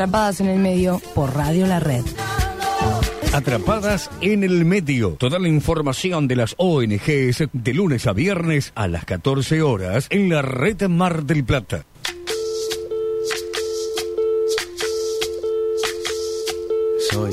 Atrapadas en el medio por Radio La Red. Atrapadas en el medio. Toda la información de las ONGs de lunes a viernes a las 14 horas en la red Mar del Plata. Soy,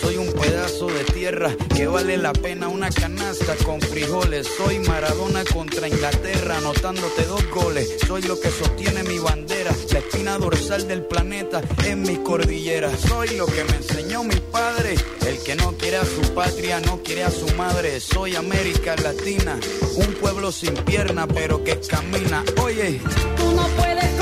Soy un pedazo de tierra que vale la pena una canasta con frijoles. Soy Maradona contra Inglaterra, anotándote dos goles. Soy lo que sostiene mi bandera, la espina dorsal del planeta en mi cordillera. Soy lo que me enseñó mi padre, el que no quiere a su patria, no quiere a su madre. Soy América Latina, un pueblo sin pierna pero que camina. Oye, Tú no puedes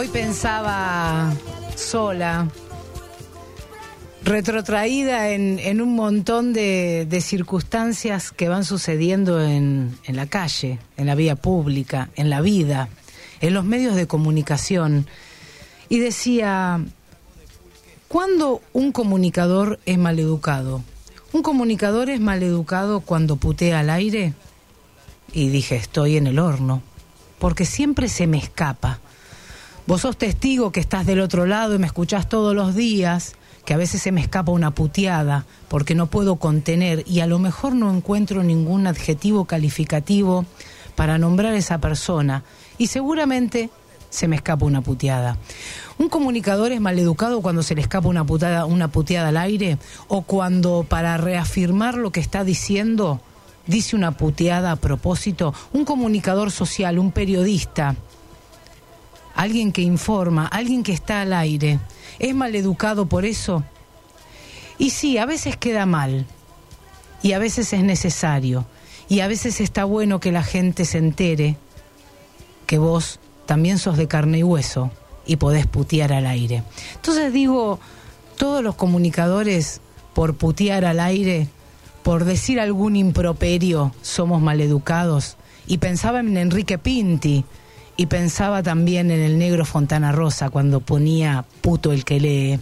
Hoy pensaba sola, retrotraída en, un montón de, de circunstancias que van sucediendo en, en la calle, en la vía pública, en la vida, en los medios de comunicación. Y decía, ¿cuándo un comunicador es maleducado? ¿Un comunicador es maleducado cuando putea al aire? Y dije, estoy en el horno, porque siempre se me escapa. Vos sos testigo que estás del otro lado y me escuchás todos los días, que a veces se me escapa una puteada porque no puedo contener y a lo mejor no encuentro ningún adjetivo calificativo para nombrar a esa persona y seguramente se me escapa una puteada. ¿Un comunicador es maleducado cuando se le escapa una puteada, una puteada al aire o cuando para reafirmar lo que está diciendo dice una puteada a propósito? Un comunicador social, un periodista, alguien que informa, alguien que está al aire, ¿es maleducado por eso? Y sí, a veces queda mal, y a veces es necesario, y a veces está bueno que la gente se entere que vos también sos de carne y hueso y podés putear al aire. Entonces digo, todos los comunicadores, por putear al aire, por decir algún improperio, somos maleducados. Y pensaba en Enrique Pinti, y pensaba también en el negro Fontana Rosa cuando ponía puto el que lee.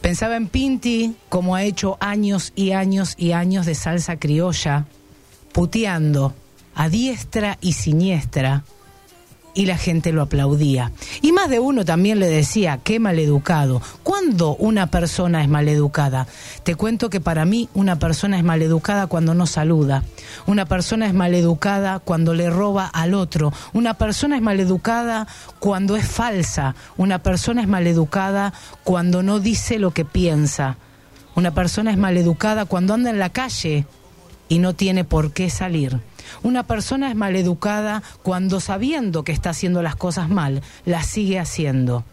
Pensaba en Pinti como ha hecho años y años y años de salsa criolla, puteando a diestra y siniestra, y la gente lo aplaudía. Y más de uno también le decía, qué maleducado. ¿Cuándo una persona es maleducada? Te cuento que para mí una persona es maleducada cuando no saluda. Una persona es maleducada cuando le roba al otro. Una persona es maleducada cuando es falsa. Una persona es maleducada cuando no dice lo que piensa. Una persona es maleducada cuando anda en la calle y no tiene por qué salir. Una persona es maleducada cuando sabiendo que está haciendo las cosas mal, las sigue haciendo.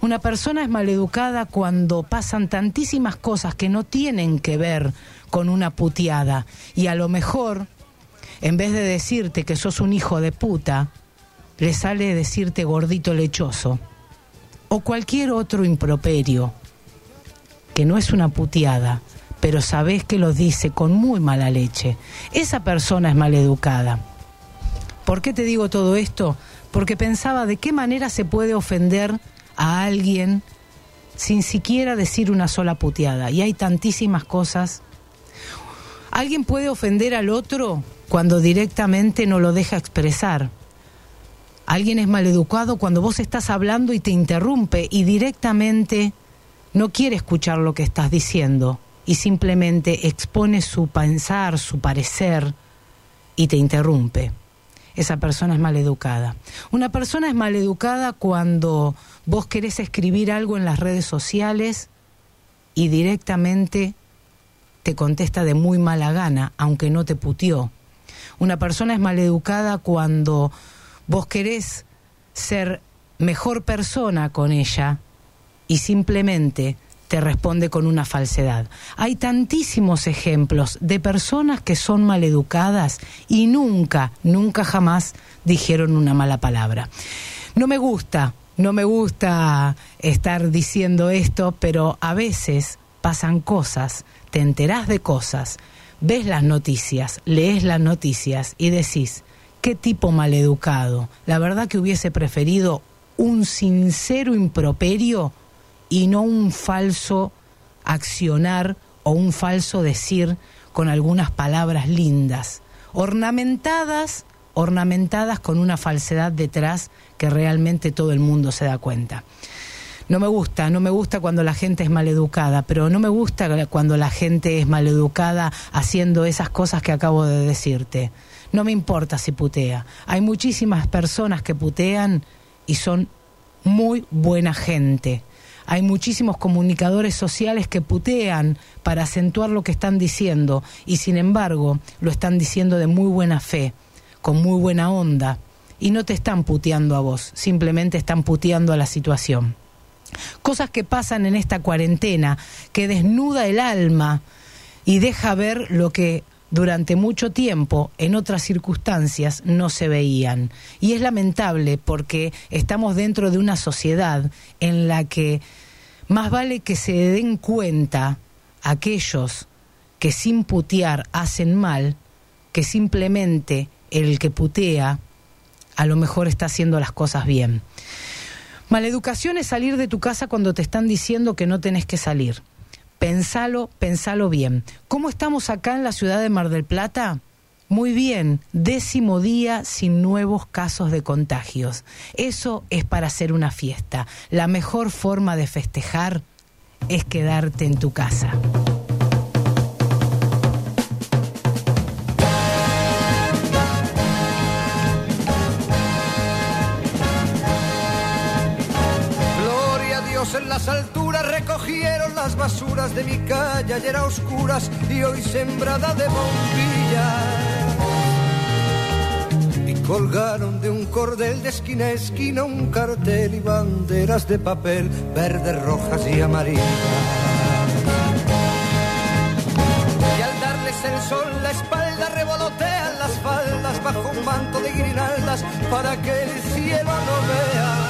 Una persona es maleducada cuando pasan tantísimas cosas que no tienen que ver con una puteada y a lo mejor, en vez de decirte que sos un hijo de puta, le sale decirte gordito lechoso o cualquier otro improperio que no es una puteada, pero sabés que lo dice con muy mala leche. Esa persona es maleducada. ¿Por qué te digo todo esto? Porque pensaba de qué manera se puede ofender a alguien sin siquiera decir una sola puteada. Y hay tantísimas cosas. Alguien puede ofender al otro cuando directamente no lo deja expresar. Alguien es maleducado cuando vos estás hablando y te interrumpe y directamente no quiere escuchar lo que estás diciendo y simplemente expone su pensar, su parecer y te interrumpe. Esa persona es maleducada. Una persona es maleducada cuando vos querés escribir algo en las redes sociales y directamente te contesta de muy mala gana, aunque no te putió. Una persona es maleducada cuando vos querés ser mejor persona con ella y simplemente te responde con una falsedad. Hay tantísimos ejemplos de personas que son maleducadas y nunca, nunca jamás dijeron una mala palabra. No me gusta, no me gusta estar diciendo esto, pero a veces pasan cosas, te enterás de cosas, ves las noticias, lees las noticias y decís, qué tipo maleducado. La verdad que hubiese preferido un sincero improperio y no un falso accionar o un falso decir con algunas palabras lindas, ornamentadas, ornamentadas con una falsedad detrás que realmente todo el mundo se da cuenta. No me gusta, no me gusta cuando la gente es maleducada, pero no me gusta cuando la gente es maleducada haciendo esas cosas que acabo de decirte. No me importa si putea. Hay muchísimas personas que putean y son muy buena gente. Hay muchísimos comunicadores sociales que putean para acentuar lo que están diciendo y sin embargo lo están diciendo de muy buena fe, con muy buena onda y no te están puteando a vos, simplemente están puteando a la situación. Cosas que pasan en esta cuarentena, que desnuda el alma y deja ver lo que durante mucho tiempo, en otras circunstancias, no se veían. Y es lamentable porque estamos dentro de una sociedad en la que más vale que se den cuenta aquellos que sin putear hacen mal, que simplemente el que putea a lo mejor está haciendo las cosas bien. Maleducación es salir de tu casa cuando te están diciendo que no tenés que salir. Pensalo, pensalo bien. ¿Cómo estamos acá en la ciudad de Mar del Plata? Muy bien, décimo día sin nuevos casos de contagios. Eso es para hacer una fiesta. La mejor forma de festejar es quedarte en tu casa. Gloria a Dios en las alturas recogieron las basuras de mi calle ayer a oscuras y hoy sembrada de bombillas. Y colgaron de un cordel de esquina a esquina un cartel y banderas de papel verdes, rojas y amarillas. Y al darles el sol la espalda revolotean las faldas bajo un manto de guirnaldas para que el cielo no vea.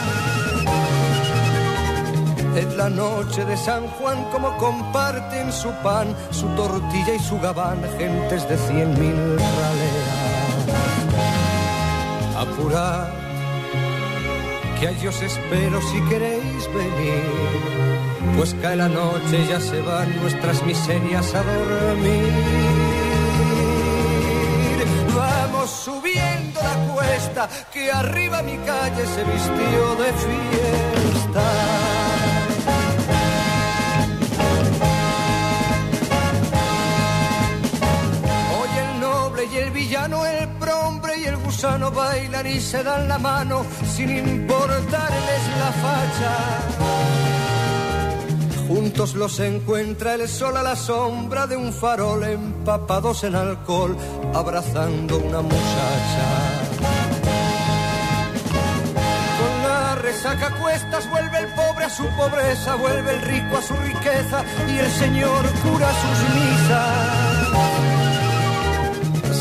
En la noche de San Juan como comparten su pan, su tortilla y su gabán gentes de cien mil raleas. Apurad, que allí os espero si queréis venir, pues cae la noche ya se van nuestras miserias a dormir. Vamos subiendo la cuesta, que arriba mi calle se vistió de fiesta. Prombre y el gusano bailan y se dan la mano sin importarles la facha. Juntos los encuentra el sol a la sombra de un farol, empapados en alcohol, abrazando una muchacha. Con la resaca cuestas vuelve el pobre a su pobreza, vuelve el rico a su riqueza y el Señor cura sus misas.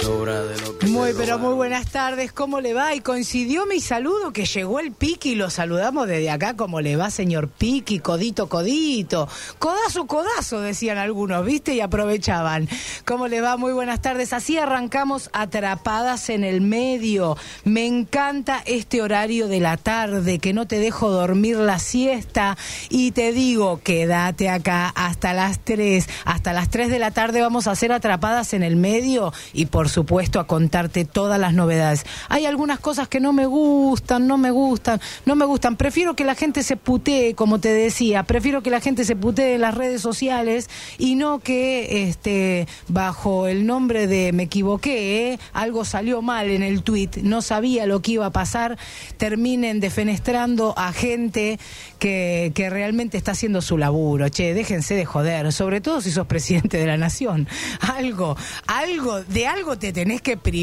Sobra de lo Muy, pero muy buenas tardes, ¿cómo le va? Y coincidió mi saludo que llegó el Piqui y lo saludamos desde acá. ¿Cómo le va, señor Piqui? Codito, codito. Codazo, codazo, decían algunos, ¿viste? Y aprovechaban. ¿Cómo le va? Muy buenas tardes. Así arrancamos atrapadas en el medio. Me encanta este horario de la tarde, que no te dejo dormir la siesta. Y te digo, quédate acá hasta las 3. Hasta las 3 de la tarde vamos a hacer atrapadas en el medio y por supuesto a contarte todas las novedades. Hay algunas cosas que no me gustan, no me gustan, no me gustan. Prefiero que la gente se putee, como te decía, prefiero que la gente se putee en las redes sociales y no que este bajo el nombre de me equivoqué, algo salió mal en el tweet, no sabía lo que iba a pasar, terminen defenestrando a gente que, que realmente está haciendo su laburo. Che, déjense de joder, sobre todo si sos presidente de la nación. Algo, algo, de algo te tenés que privar,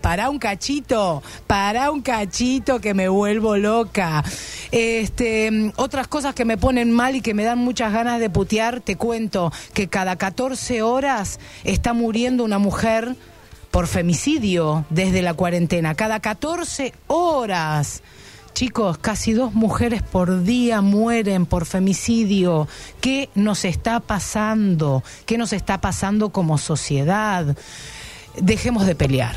Para un cachito, para un cachito que me vuelvo loca. Este, otras cosas que me ponen mal y que me dan muchas ganas de putear, te cuento que cada 14 horas está muriendo una mujer por femicidio desde la cuarentena. Cada 14 horas. Chicos, casi dos mujeres por día mueren por femicidio. ¿Qué nos está pasando? ¿Qué nos está pasando como sociedad? Dejemos de pelear.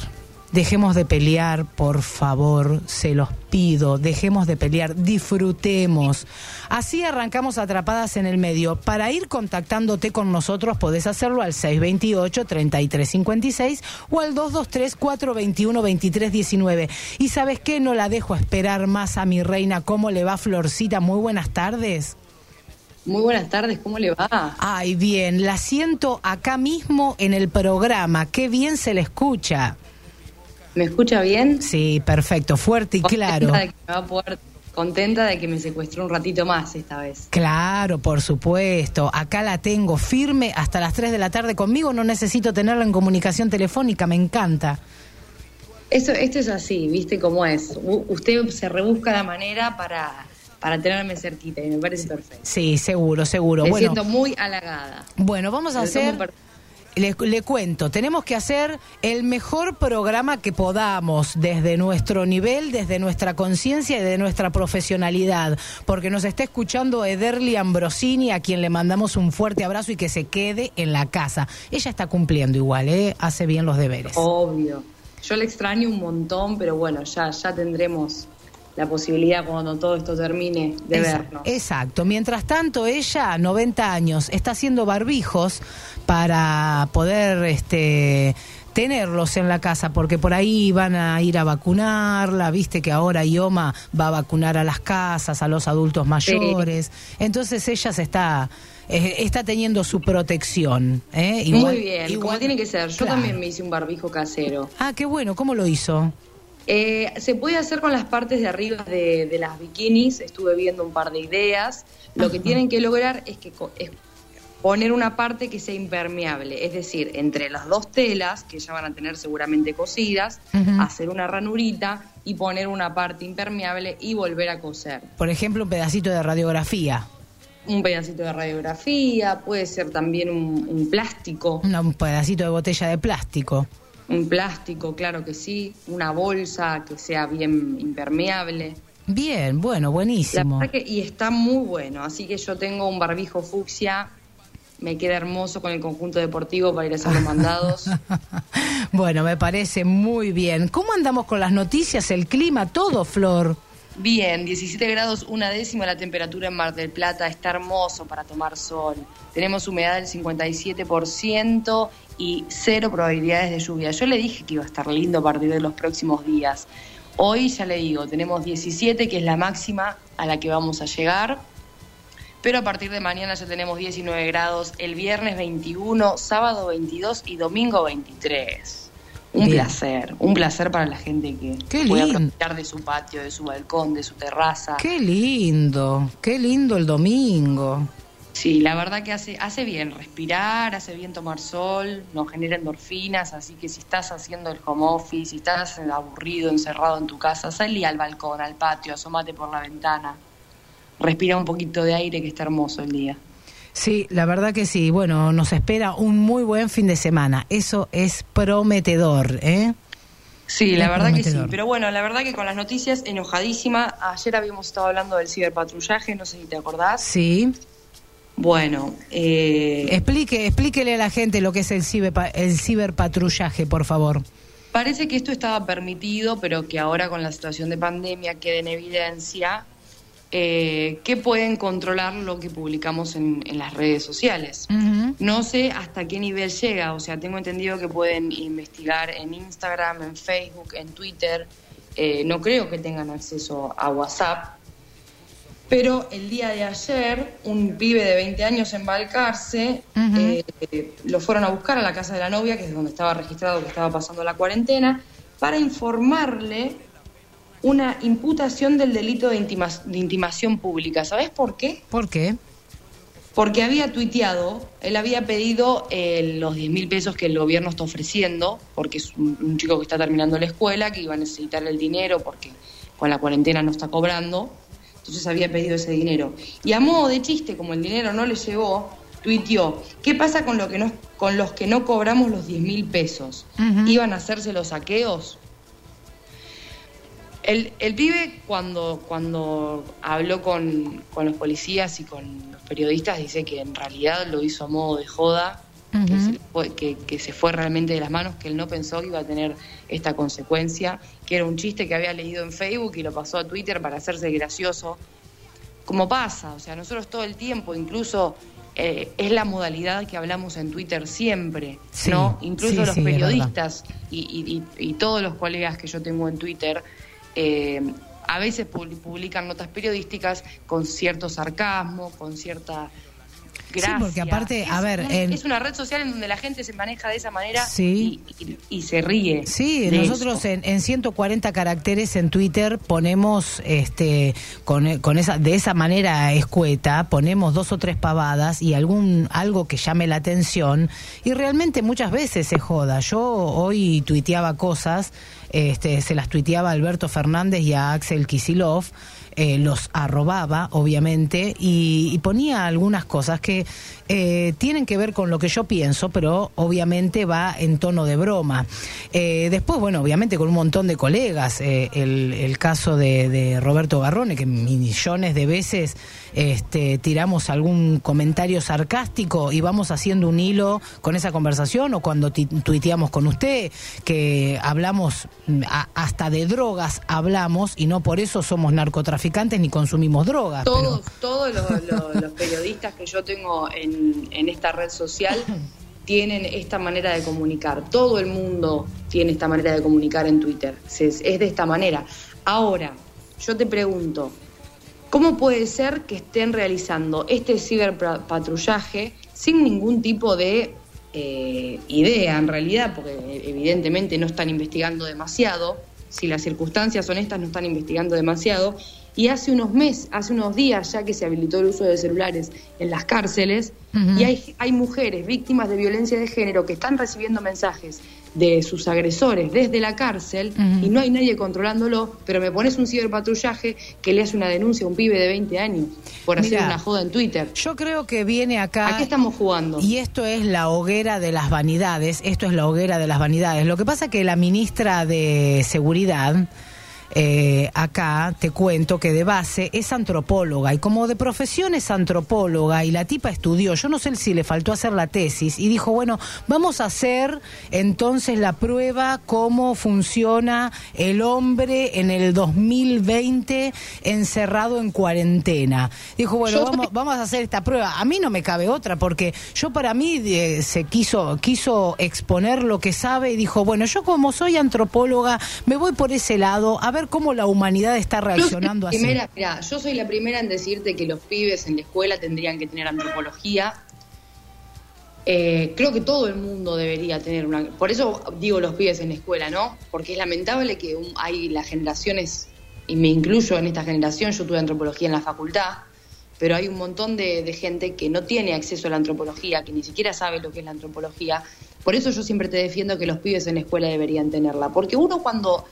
Dejemos de pelear, por favor, se los pido. Dejemos de pelear, disfrutemos. Así arrancamos atrapadas en el medio. Para ir contactándote con nosotros podés hacerlo al 628-3356 o al 223-421-2319. Y sabes qué, no la dejo esperar más a mi reina. ¿Cómo le va Florcita? Muy buenas tardes. Muy buenas tardes, ¿cómo le va? Ay, bien, la siento acá mismo en el programa. Qué bien se le escucha. ¿Me escucha bien? Sí, perfecto, fuerte y claro. Contenta de que me va a poder- contenta de que me secuestró un ratito más esta vez. Claro, por supuesto. Acá la tengo firme hasta las 3 de la tarde conmigo. No necesito tenerla en comunicación telefónica, me encanta. Eso, esto es así, ¿viste cómo es? U- usted se rebusca la manera para, para tenerme cerquita y me parece perfecto. Sí, seguro, seguro. Me bueno, siento muy halagada. bueno, vamos a hacer... le cuento, tenemos que hacer el mejor programa que podamos desde nuestro nivel, desde nuestra conciencia y de nuestra profesionalidad, porque nos está escuchando Ederly Ambrosini, a quien le mandamos un fuerte abrazo y que se quede en la casa. Ella está cumpliendo igual, ¿eh? hace bien los deberes. Obvio. Yo le extraño un montón, pero bueno, ya, ya tendremos la posibilidad cuando todo esto termine de vernos. Exacto. Mientras tanto, ella, 90 años, está haciendo barbijos para poder este tenerlos en la casa, porque por ahí van a ir a vacunarla, viste que ahora IOMA va a vacunar a las casas, a los adultos mayores. Entonces ella se está, eh, está teniendo su protección. ¿eh? Igual- Muy bien, como igual- tiene que ser. Yo Claro. también me hice un barbijo casero. Ah, qué bueno, ¿cómo lo hizo? Eh, se puede hacer con las partes de arriba de, de las bikinis, estuve viendo un par de ideas. Lo que tienen que lograr es que es poner una parte que sea impermeable, es decir, entre las dos telas, que ya van a tener seguramente cosidas, hacer una ranurita y poner una parte impermeable y volver a coser. Por ejemplo, un pedacito de radiografía, Un pedacito de radiografía, puede ser también un, un plástico, una- un pedacito de botella de plástico. Un plástico, claro que sí, una bolsa que sea bien impermeable. Bien, bueno, buenísimo. que, y está muy bueno, así que yo tengo un barbijo fucsia, me queda hermoso con el conjunto deportivo para ir a hacer los mandados. Bueno, me parece muy bien. ¿Cómo andamos con las noticias, el clima, todo, Flor? Bien, 17 grados, una décima la temperatura en Mar del Plata, está hermoso para tomar sol. Tenemos humedad del 57% y cero probabilidades de lluvia. Yo le dije que iba a estar lindo a partir de los próximos días. Hoy ya le digo, tenemos 17, que es la máxima a la que vamos a llegar. Pero a partir de mañana ya tenemos 19 grados, el viernes 21, sábado 22 y domingo 23. Un Bien. placer, un placer para la gente que Qué puede lindo. aprovechar de su patio, de su balcón, de su terraza. Qué lindo, qué lindo el domingo. Sí, la verdad que hace, hace bien respirar, hace bien tomar sol, nos genera endorfinas, así que si estás haciendo el home office, si estás aburrido, encerrado en tu casa, salí al balcón, al patio, asómate por la ventana, respira un poquito de aire que está hermoso el día. Sí, la verdad que sí. Bueno, nos espera un muy buen fin de semana. Eso es prometedor, ¿eh? Sí, la verdad que sí. Pero bueno, la verdad que con las noticias, enojadísima. Ayer habíamos estado hablando del ciberpatrullaje, no sé si te acordás. Sí. Bueno, eh, Explique, explíquele a la gente lo que es el, ciberpa- el ciberpatrullaje, por favor. parece que esto estaba permitido, pero que ahora con la situación de pandemia queda en evidencia eh, que pueden controlar lo que publicamos en, en las redes sociales. No sé hasta qué nivel llega, o sea, tengo entendido que pueden investigar en Instagram, en Facebook, en Twitter. Eh, no creo que tengan acceso a WhatsApp. Pero el día de ayer, un pibe de 20 años en Balcarce eh, eh, lo fueron a buscar a la casa de la novia, que es donde estaba registrado que estaba pasando la cuarentena, para informarle una imputación del delito de, intima- de intimación pública. ¿Sabes por qué? ¿Por qué? Porque había tuiteado, él había pedido eh, los 10 mil pesos que el gobierno está ofreciendo, porque es un, un chico que está terminando la escuela, que iba a necesitar el dinero porque con la cuarentena no está cobrando. Entonces había pedido ese dinero. Y a modo de chiste, como el dinero no le llegó, tuiteó, ¿qué pasa con, lo que no, con los que no cobramos los 10 mil pesos? ¿Iban a hacerse los saqueos? El, el pibe cuando, cuando habló con, con los policías y con los periodistas dice que en realidad lo hizo a modo de joda, que, se que, que se fue realmente de las manos, que él no pensó que iba a tener esta consecuencia, que era un chiste que había leído en Facebook y lo pasó a Twitter para hacerse gracioso. Como pasa, o sea, nosotros todo el tiempo, incluso eh, es la modalidad que hablamos en Twitter siempre, Sí, ¿no? Incluso sí, los sí, periodistas y, y- y- y todos los colegas que yo tengo en Twitter eh, a veces pu- publican notas periodísticas con cierto sarcasmo, con cierta gracia. porque aparte, a Es ver, un- en- es una red social en donde la gente se maneja de esa manera Sí. y, y- y se ríe. Sí, nosotros en, en 140 caracteres en Twitter ponemos este con, con esa de esa manera escueta, ponemos dos o tres pavadas y algún algo que llame la atención y realmente muchas veces se joda. Yo hoy tuiteaba cosas, este se las tuiteaba a Alberto Fernández y a Axel Kisilov eh, los arrobaba, obviamente, y, y ponía algunas cosas que eh, tienen que ver con lo que yo pienso, pero obviamente va en tono de broma. Eh, después, bueno, obviamente con un montón de colegas, eh, el, el caso de, de Roberto Garrone, que millones de veces este, tiramos algún comentario sarcástico y vamos haciendo un hilo con esa conversación, o cuando tuiteamos con usted, que hablamos mm, a- hasta de drogas, hablamos, y no por eso somos narcotraficantes ni consumimos drogas. pero- Todos, todos los, los- los periodistas que yo tengo en, en esta red social tienen esta manera de comunicar. Todo el mundo tiene esta manera de comunicar en Twitter. Es, es de esta manera. Ahora, yo te pregunto, ¿cómo puede ser que estén realizando este ciberpatrullaje sin ningún tipo de eh, idea en realidad? Porque evidentemente no están investigando demasiado. Si las circunstancias son estas, no están investigando demasiado. Y hace unos meses, hace unos días ya que se habilitó el uso de celulares en las cárceles, y hay, hay mujeres víctimas de violencia de género que están recibiendo mensajes de sus agresores desde la cárcel y no hay nadie controlándolo, pero me pones un ciberpatrullaje que le hace una denuncia a un pibe de 20 años por hacer Mirá. una joda en Twitter. Yo creo que viene acá. ¿A qué estamos jugando? Y esto es la hoguera de las vanidades, esto es la hoguera de las vanidades. Lo que pasa que la ministra de Seguridad, eh, acá te cuento que de base es antropóloga y como de profesión es antropóloga y la tipa estudió, yo no sé si le faltó hacer la tesis y dijo, bueno, vamos a hacer entonces la prueba cómo funciona el hombre en el 2020 encerrado en cuarentena. Dijo, bueno, vamos a hacer esta prueba. A mí no me cabe otra porque yo para mí eh, se quiso quiso exponer lo que sabe y dijo, bueno, yo como soy antropóloga me voy por ese lado a ver cómo la humanidad está reaccionando yo soy así. primera, mirá, yo soy la primera en decirte que los pibes en la escuela tendrían que tener antropología. Eh, creo que todo el mundo debería tener una. Por eso digo los pibes en la escuela, ¿no? Porque es lamentable que hay las generaciones, y me incluyo en esta generación, yo tuve antropología en la facultad, pero hay un montón de, de gente que no tiene acceso a la antropología, que ni siquiera sabe lo que es la antropología. Por eso yo siempre te defiendo que los pibes en la escuela deberían tenerla. Porque uno cuando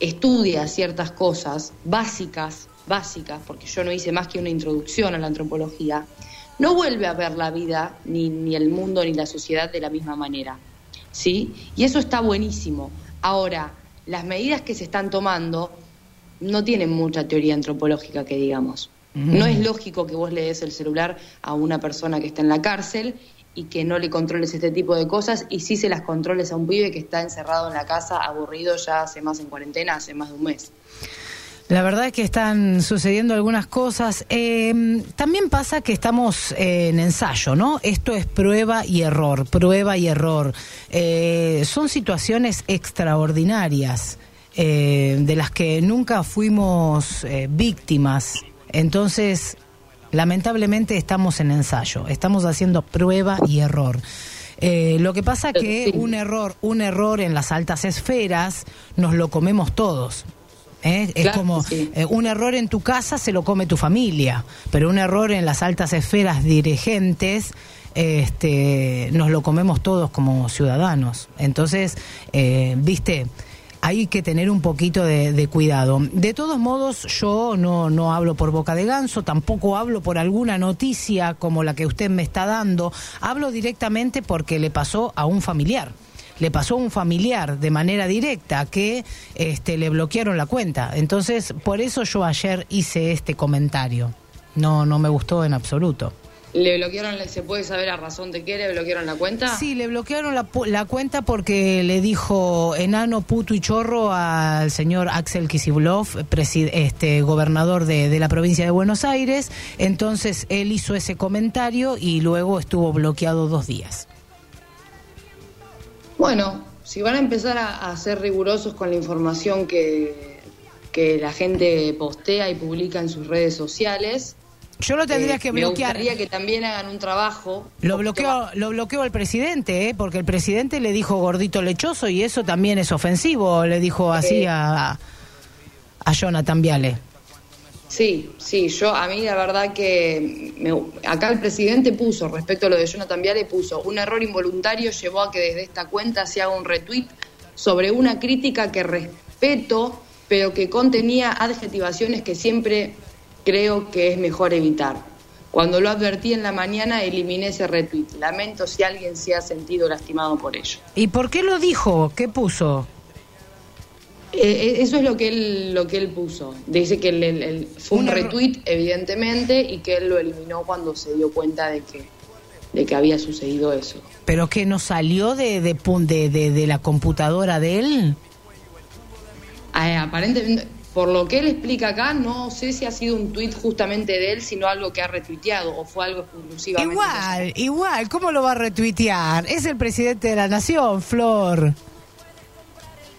estudia ciertas cosas básicas, básicas, porque yo no hice más que una introducción a la antropología, no vuelve a ver la vida, ni, ni el mundo, ni la sociedad de la misma manera. ¿Sí? Y eso está buenísimo. Ahora, las medidas que se están tomando no tienen mucha teoría antropológica que digamos. No es lógico que vos le des el celular a una persona que está en la cárcel y que no le controles este tipo de cosas y sí se las controles a un pibe que está encerrado en la casa, aburrido ya hace más en cuarentena, hace más de un mes. La verdad es que están sucediendo algunas cosas. Eh, también pasa que estamos eh, en ensayo, ¿no? Esto es prueba y error, prueba y error. Eh, son situaciones extraordinarias de las que nunca fuimos víctimas. Entonces, lamentablemente estamos en ensayo, estamos haciendo prueba y error. Eh, lo que pasa que un error, un error en las altas esferas nos lo comemos todos. ¿eh? Es como sí. eh, un error en tu casa se lo come tu familia, pero un error en las altas esferas dirigentes este, nos lo comemos todos como ciudadanos. Entonces, eh, viste, hay que tener un poquito de, cuidado. De todos modos, yo no, no hablo por boca de ganso, tampoco hablo por alguna noticia como la que usted me está dando, hablo directamente porque le pasó a un familiar. Le pasó a un familiar de manera directa que este, le bloquearon la cuenta. Entonces, por eso yo ayer hice este comentario. No, no me gustó en absoluto. ¿Le bloquearon, se puede saber a razón de qué le bloquearon la cuenta? Sí, le bloquearon la, la cuenta porque le dijo enano, puto y chorro al señor Axel Kicillof, este, gobernador de, de la provincia de Buenos Aires. Entonces él hizo ese comentario y luego estuvo bloqueado dos días. Bueno, si van a empezar a, a ser rigurosos con la información que, que la gente postea y publica en sus redes sociales, Yo lo tendría eh, que me bloquear. gustaría que también hagan un trabajo. Lo bloqueó, lo bloqueó el presidente, ¿eh? porque el presidente le dijo gordito lechoso y eso también es ofensivo, le dijo así Eh. a, a Jonathan Viale. Sí, sí, yo a mí la verdad que me- acá el presidente puso, respecto a lo de Jonathan Viale, puso un error involuntario llevó a que desde esta cuenta se haga un retweet sobre una crítica que respeto, pero que contenía adjetivaciones que siempre creo que es mejor evitar. Cuando lo advertí en la mañana eliminé ese retweet. Lamento si alguien se ha sentido lastimado por ello. ¿Y por qué lo dijo? ¿Qué puso? Eh, eso es lo que él lo que él puso. Dice que el- el- el- fue un Un retweet, evidentemente, y que él lo eliminó cuando se dio cuenta de que, de que había sucedido eso. ¿Pero que no salió de, de, de, de- de la computadora de él? Eh, aparentemente, por lo que él explica acá, no sé si ha sido un tweet justamente de él, sino algo que ha retuiteado o fue algo exclusivamente. Igual, igual, ¿cómo lo va a retuitear? Es el presidente de la nación, Flor.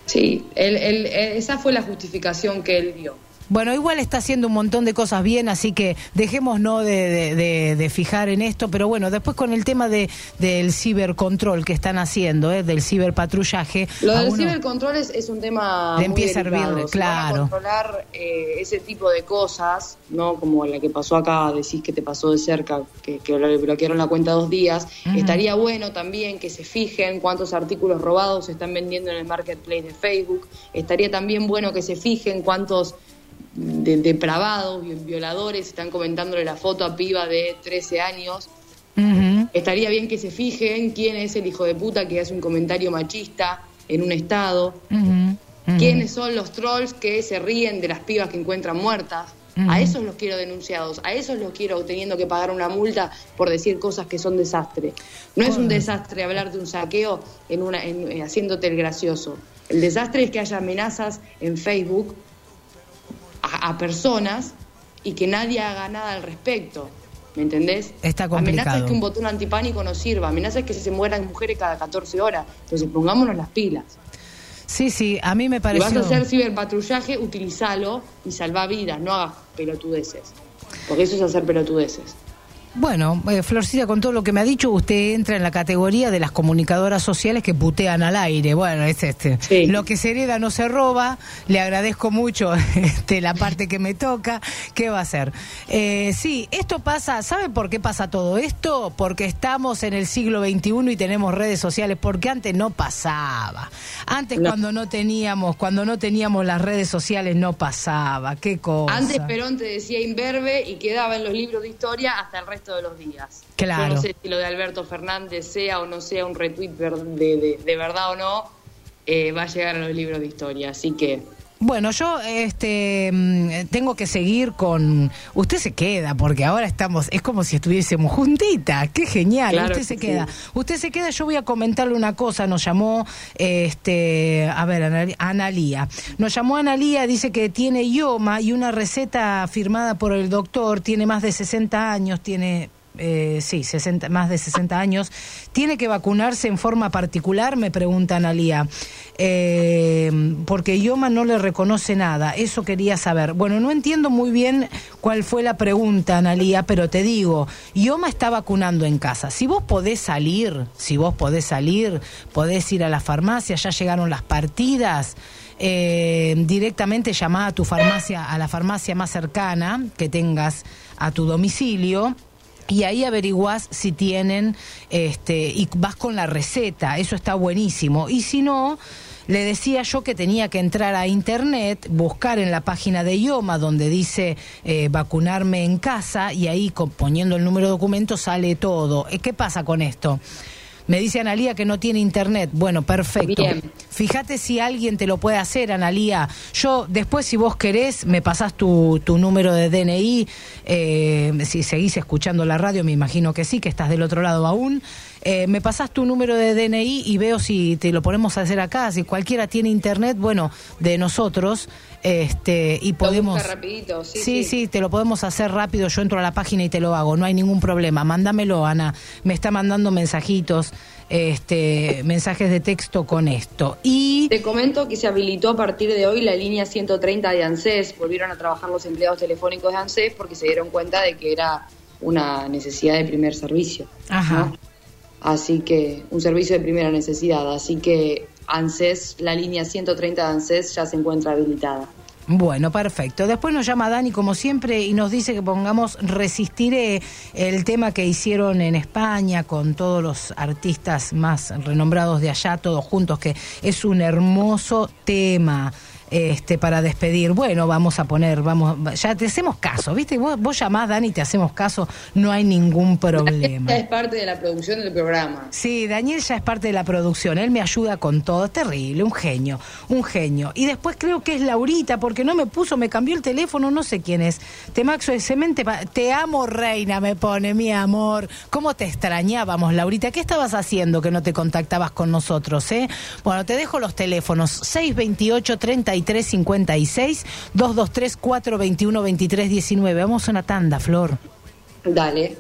Sí, él- él- esa fue la justificación que él dio. Bueno, igual está haciendo un montón de cosas bien, así que dejémonos de, de, de- de fijar en esto. Pero bueno, después con el tema de, del cibercontrol que están haciendo, ¿eh? del ciberpatrullaje. Lo del uno- cibercontrol es, es un tema Le muy empieza a hervir, Si claro. controlar eh, ese tipo de cosas, no como la que pasó acá, decís que te pasó de cerca, que, que le bloquearon la cuenta dos días, estaría bueno también que se fijen cuántos artículos robados se están vendiendo en el marketplace de Facebook. Estaría también bueno que se fijen cuántos de- depravados, vi- violadores están comentándole la foto a piba de 13 años. Estaría bien que se fijen quién es el hijo de puta que hace un comentario machista en un estado. ¿Quiénes son los trolls que se ríen de las pibas que encuentran muertas? A esos los quiero denunciados, a esos los quiero teniendo que pagar una multa por decir cosas que son desastre. No es un desastre hablar de un saqueo en una, en- eh, haciéndote el gracioso. El desastre es que haya amenazas en Facebook a, a personas y que nadie haga nada al respecto. ¿Me entendés? Está Amenazas complicado. que un botón antipánico no sirva, amenazas que se mueran mujeres cada 14 horas. Entonces pongámonos las pilas. Sí, sí, a mí me Si pareció... vas a hacer ciberpatrullaje, utilízalo y salva vidas, no hagas pelotudeces. Porque eso es hacer pelotudeces. Bueno, eh, Florcita, con todo lo que me ha dicho, usted entra en la categoría de las comunicadoras sociales que putean al aire. Bueno, es este. Sí. Lo que se hereda no se roba. Le agradezco mucho este, la parte que me toca. ¿Qué va a hacer? Eh, sí, esto pasa. ¿Sabe por qué pasa todo esto? Porque estamos en el siglo XXI y tenemos redes sociales. Porque antes no pasaba. Antes No. cuando no teníamos, cuando no teníamos las redes sociales no pasaba. Qué cosa. Antes Perón te decía imberbe y quedaba en los libros de historia hasta el resto de los días. Claro. Yo no sé si lo de Alberto Fernández sea o no sea un retweet de- de verdad o no, eh, va a llegar a los libros de historia. Así que Bueno, yo este mm, tengo que seguir con usted se queda porque ahora estamos es como si estuviésemos juntitas, qué genial, Claro usted que se sí. queda. Usted se queda, yo voy a comentarle una cosa, nos llamó este, a ver, Ana- Analía. Nos llamó Analía, dice que tiene ioma y una receta firmada por el doctor, tiene más de 60 años, tiene eh, sí, 60, más de 60 años, ¿tiene que vacunarse en forma particular? Me pregunta Analía. Eh, porque Ioma no le reconoce nada, eso quería saber. Bueno, no entiendo muy bien cuál fue la pregunta, Analía, pero te digo, Ioma está vacunando en casa. Si vos podés salir, si vos podés salir, podés ir a la farmacia, ya llegaron las partidas eh, directamente llama a tu farmacia, a la farmacia más cercana que tengas a tu domicilio. Y ahí averiguás si tienen, este, y vas con la receta, eso está buenísimo. Y si no, le decía yo que tenía que entrar a internet, buscar en la página de IOMA donde dice eh, vacunarme en casa y ahí poniendo el número de documento sale todo. Eh, ¿Qué pasa con esto? Me dice Analía que no tiene internet. Bueno, perfecto. Bien. Fíjate si alguien te lo puede hacer, Analía. Yo, después, si vos querés, me pasás tu, tu número de DNI. eh, si seguís escuchando la radio, me imagino que sí, que estás del otro lado aún. Eh, me pasás tu número de DNI y veo si te lo ponemos a hacer acá. Si cualquiera tiene internet, bueno, de nosotros, este, y podemos. rapidito, sí, sí, sí. sí, te lo podemos hacer rápido. Yo entro a la página y te lo hago. No hay ningún problema. Mándamelo, Ana. Me está mandando mensajitos, este, mensajes de texto con esto. Y. Te comento que se habilitó a partir de hoy la línea 130 de ANSES. Volvieron a trabajar los empleados telefónicos de ANSES porque se dieron cuenta de que era una necesidad de primer servicio. Ajá. ¿no? Así que, un servicio de primera necesidad. Así que ANSES, la línea 130 de ANSES ya se encuentra habilitada. Bueno, perfecto. Después nos llama Dani, como siempre, y nos dice que pongamos Resistiré, el tema que hicieron en España con todos los artistas más renombrados de allá, todos juntos, que es un hermoso tema. Este, para despedir, bueno, vamos a poner, vamos, ya te hacemos caso, ¿viste? Vos, vos llamás, Dani, te hacemos caso, no hay ningún problema. Esta es parte de la producción del programa. Sí, Daniel ya es parte de la producción, él me ayuda con todo, es terrible, un genio, un genio. Y después creo que es Laurita, porque no me puso, me cambió el teléfono, no sé quién es. Temaxo de Cemente, te amo reina, me pone, mi amor. ¿Cómo te extrañábamos, Laurita? ¿Qué estabas haciendo que no te contactabas con nosotros, eh? Bueno, te dejo los teléfonos, 628 3356 223 421 2319 Vamos a una tanda, Flor. Dale.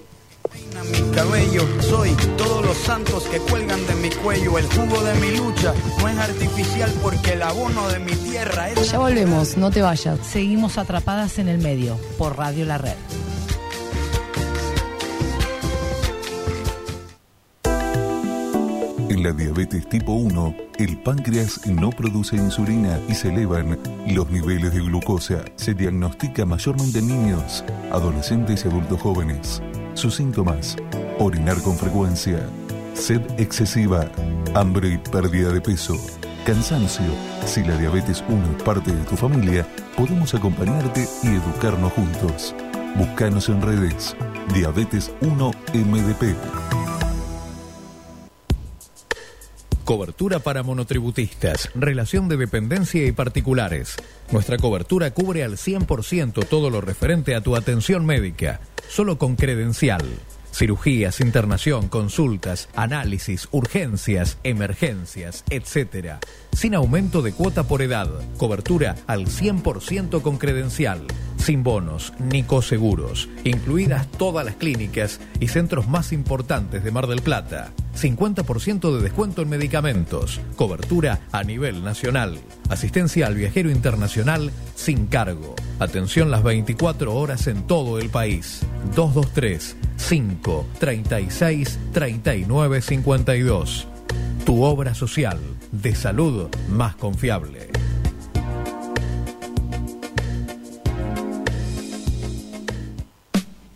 Mi cabello, soy todos los santos que cuelgan de mi cuello. El jugo de mi lucha no es artificial porque el abono de mi tierra es. Ya volvemos, no te vayas. Seguimos atrapadas en el medio por Radio La Red. En la diabetes tipo 1, el páncreas no produce insulina y se elevan los niveles de glucosa. Se diagnostica mayormente en niños, adolescentes y adultos jóvenes. Sus síntomas, orinar con frecuencia, sed excesiva, hambre y pérdida de peso, cansancio. Si la diabetes 1 es parte de tu familia, podemos acompañarte y educarnos juntos. Búscanos en redes. Diabetes 1 MDP. Cobertura para monotributistas, relación de dependencia y particulares. Nuestra cobertura cubre al 100% todo lo referente a tu atención médica, solo con credencial. Cirugías, internación, consultas, análisis, urgencias, emergencias, etc. Sin aumento de cuota por edad. Cobertura al 100% con credencial. Sin bonos ni coseguros. Incluidas todas las clínicas y centros más importantes de Mar del Plata. 50% de descuento en medicamentos. Cobertura a nivel nacional. Asistencia al viajero internacional sin cargo. Atención las 24 horas en todo el país. 223 5 36 39 52. Tu obra social de salud más confiable.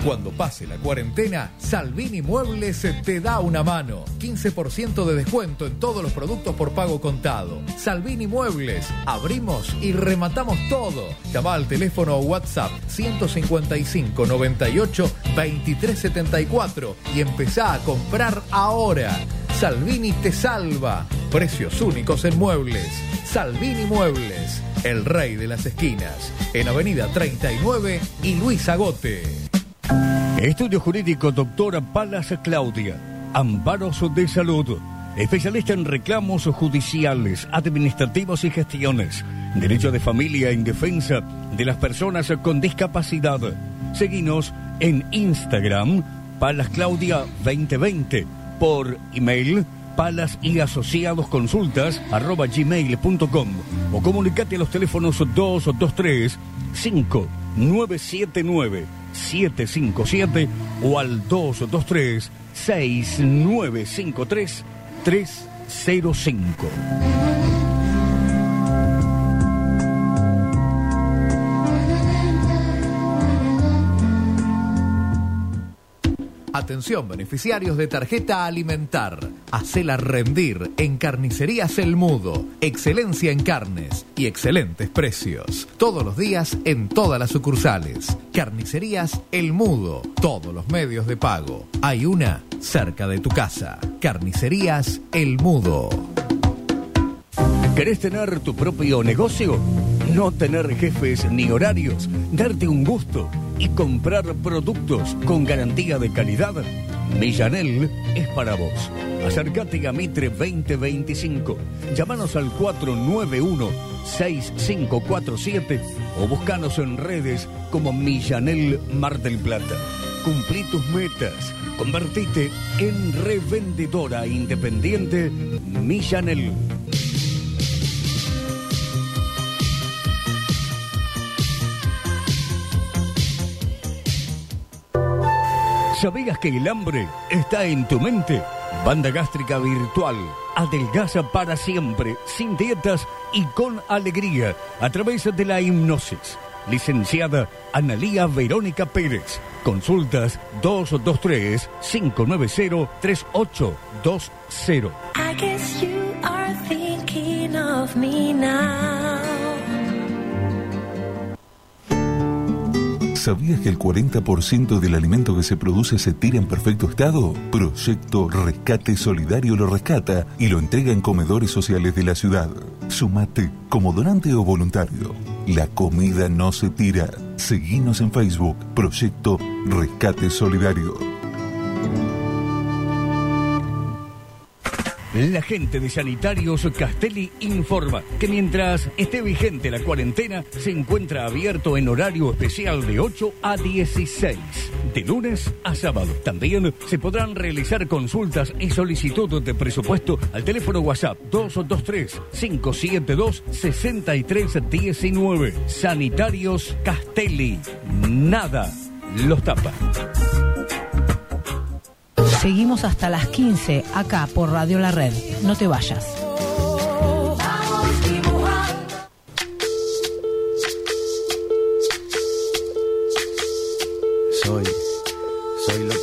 Cuando pase la cuarentena, Salvini Muebles te da una mano. 15% de descuento en todos los productos por pago contado. Salvini Muebles, abrimos y rematamos todo. Llama al teléfono o WhatsApp 155 98 23 74 y empezá a comprar ahora. Salvini te salva. Precios únicos en muebles. Salvini Muebles, el rey de las esquinas. En Avenida 39 y Luis Agote. Estudio Jurídico Doctora Palas Claudia. Amparos de Salud. Especialista en reclamos judiciales, administrativos y gestiones. Derecho de familia en defensa de las personas con discapacidad. Seguinos en Instagram, Palas Claudia 2020. Por email, palas y asociados consultas arroba gmail.com o comunicate a los teléfonos 223 5979 757 o al 223 6953 305. Atención beneficiarios de tarjeta alimentar. Hacela rendir en Carnicerías El Mudo. Excelencia en carnes y excelentes precios. Todos los días en todas las sucursales. Carnicerías El Mudo. Todos los medios de pago. Hay una cerca de tu casa. Carnicerías El Mudo. ¿Querés tener tu propio negocio? No tener jefes ni horarios, darte un gusto y comprar productos con garantía de calidad. Millanel es para vos. Acércate a Mitre 2025. Llámanos al 491-6547 o búscanos en redes como Millanel Mar del Plata. Cumplí tus metas. Convertite en revendedora independiente Millanel. ¿Sabías que el hambre está en tu mente? Banda gástrica virtual. Adelgaza para siempre, sin dietas y con alegría, a través de la hipnosis. Licenciada Analía Verónica Pérez. Consultas 223-590-3820. I guess you are thinking of me. ¿Sabías que el 40% del alimento que se produce se tira en perfecto estado? Proyecto Rescate Solidario lo rescata y lo entrega en comedores sociales de la ciudad. Sumate como donante o voluntario. La comida no se tira. Seguinos en Facebook. Proyecto Rescate Solidario. La gente de Sanitarios Castelli informa que mientras esté vigente la cuarentena, se encuentra abierto en horario especial de 8 a 16, de lunes a sábado. También se podrán realizar consultas y solicitud de presupuesto al teléfono WhatsApp 223-572-6319. Sanitarios Castelli. Nada los tapa. Seguimos hasta las 15 acá por Radio La Red. No te vayas. Soy,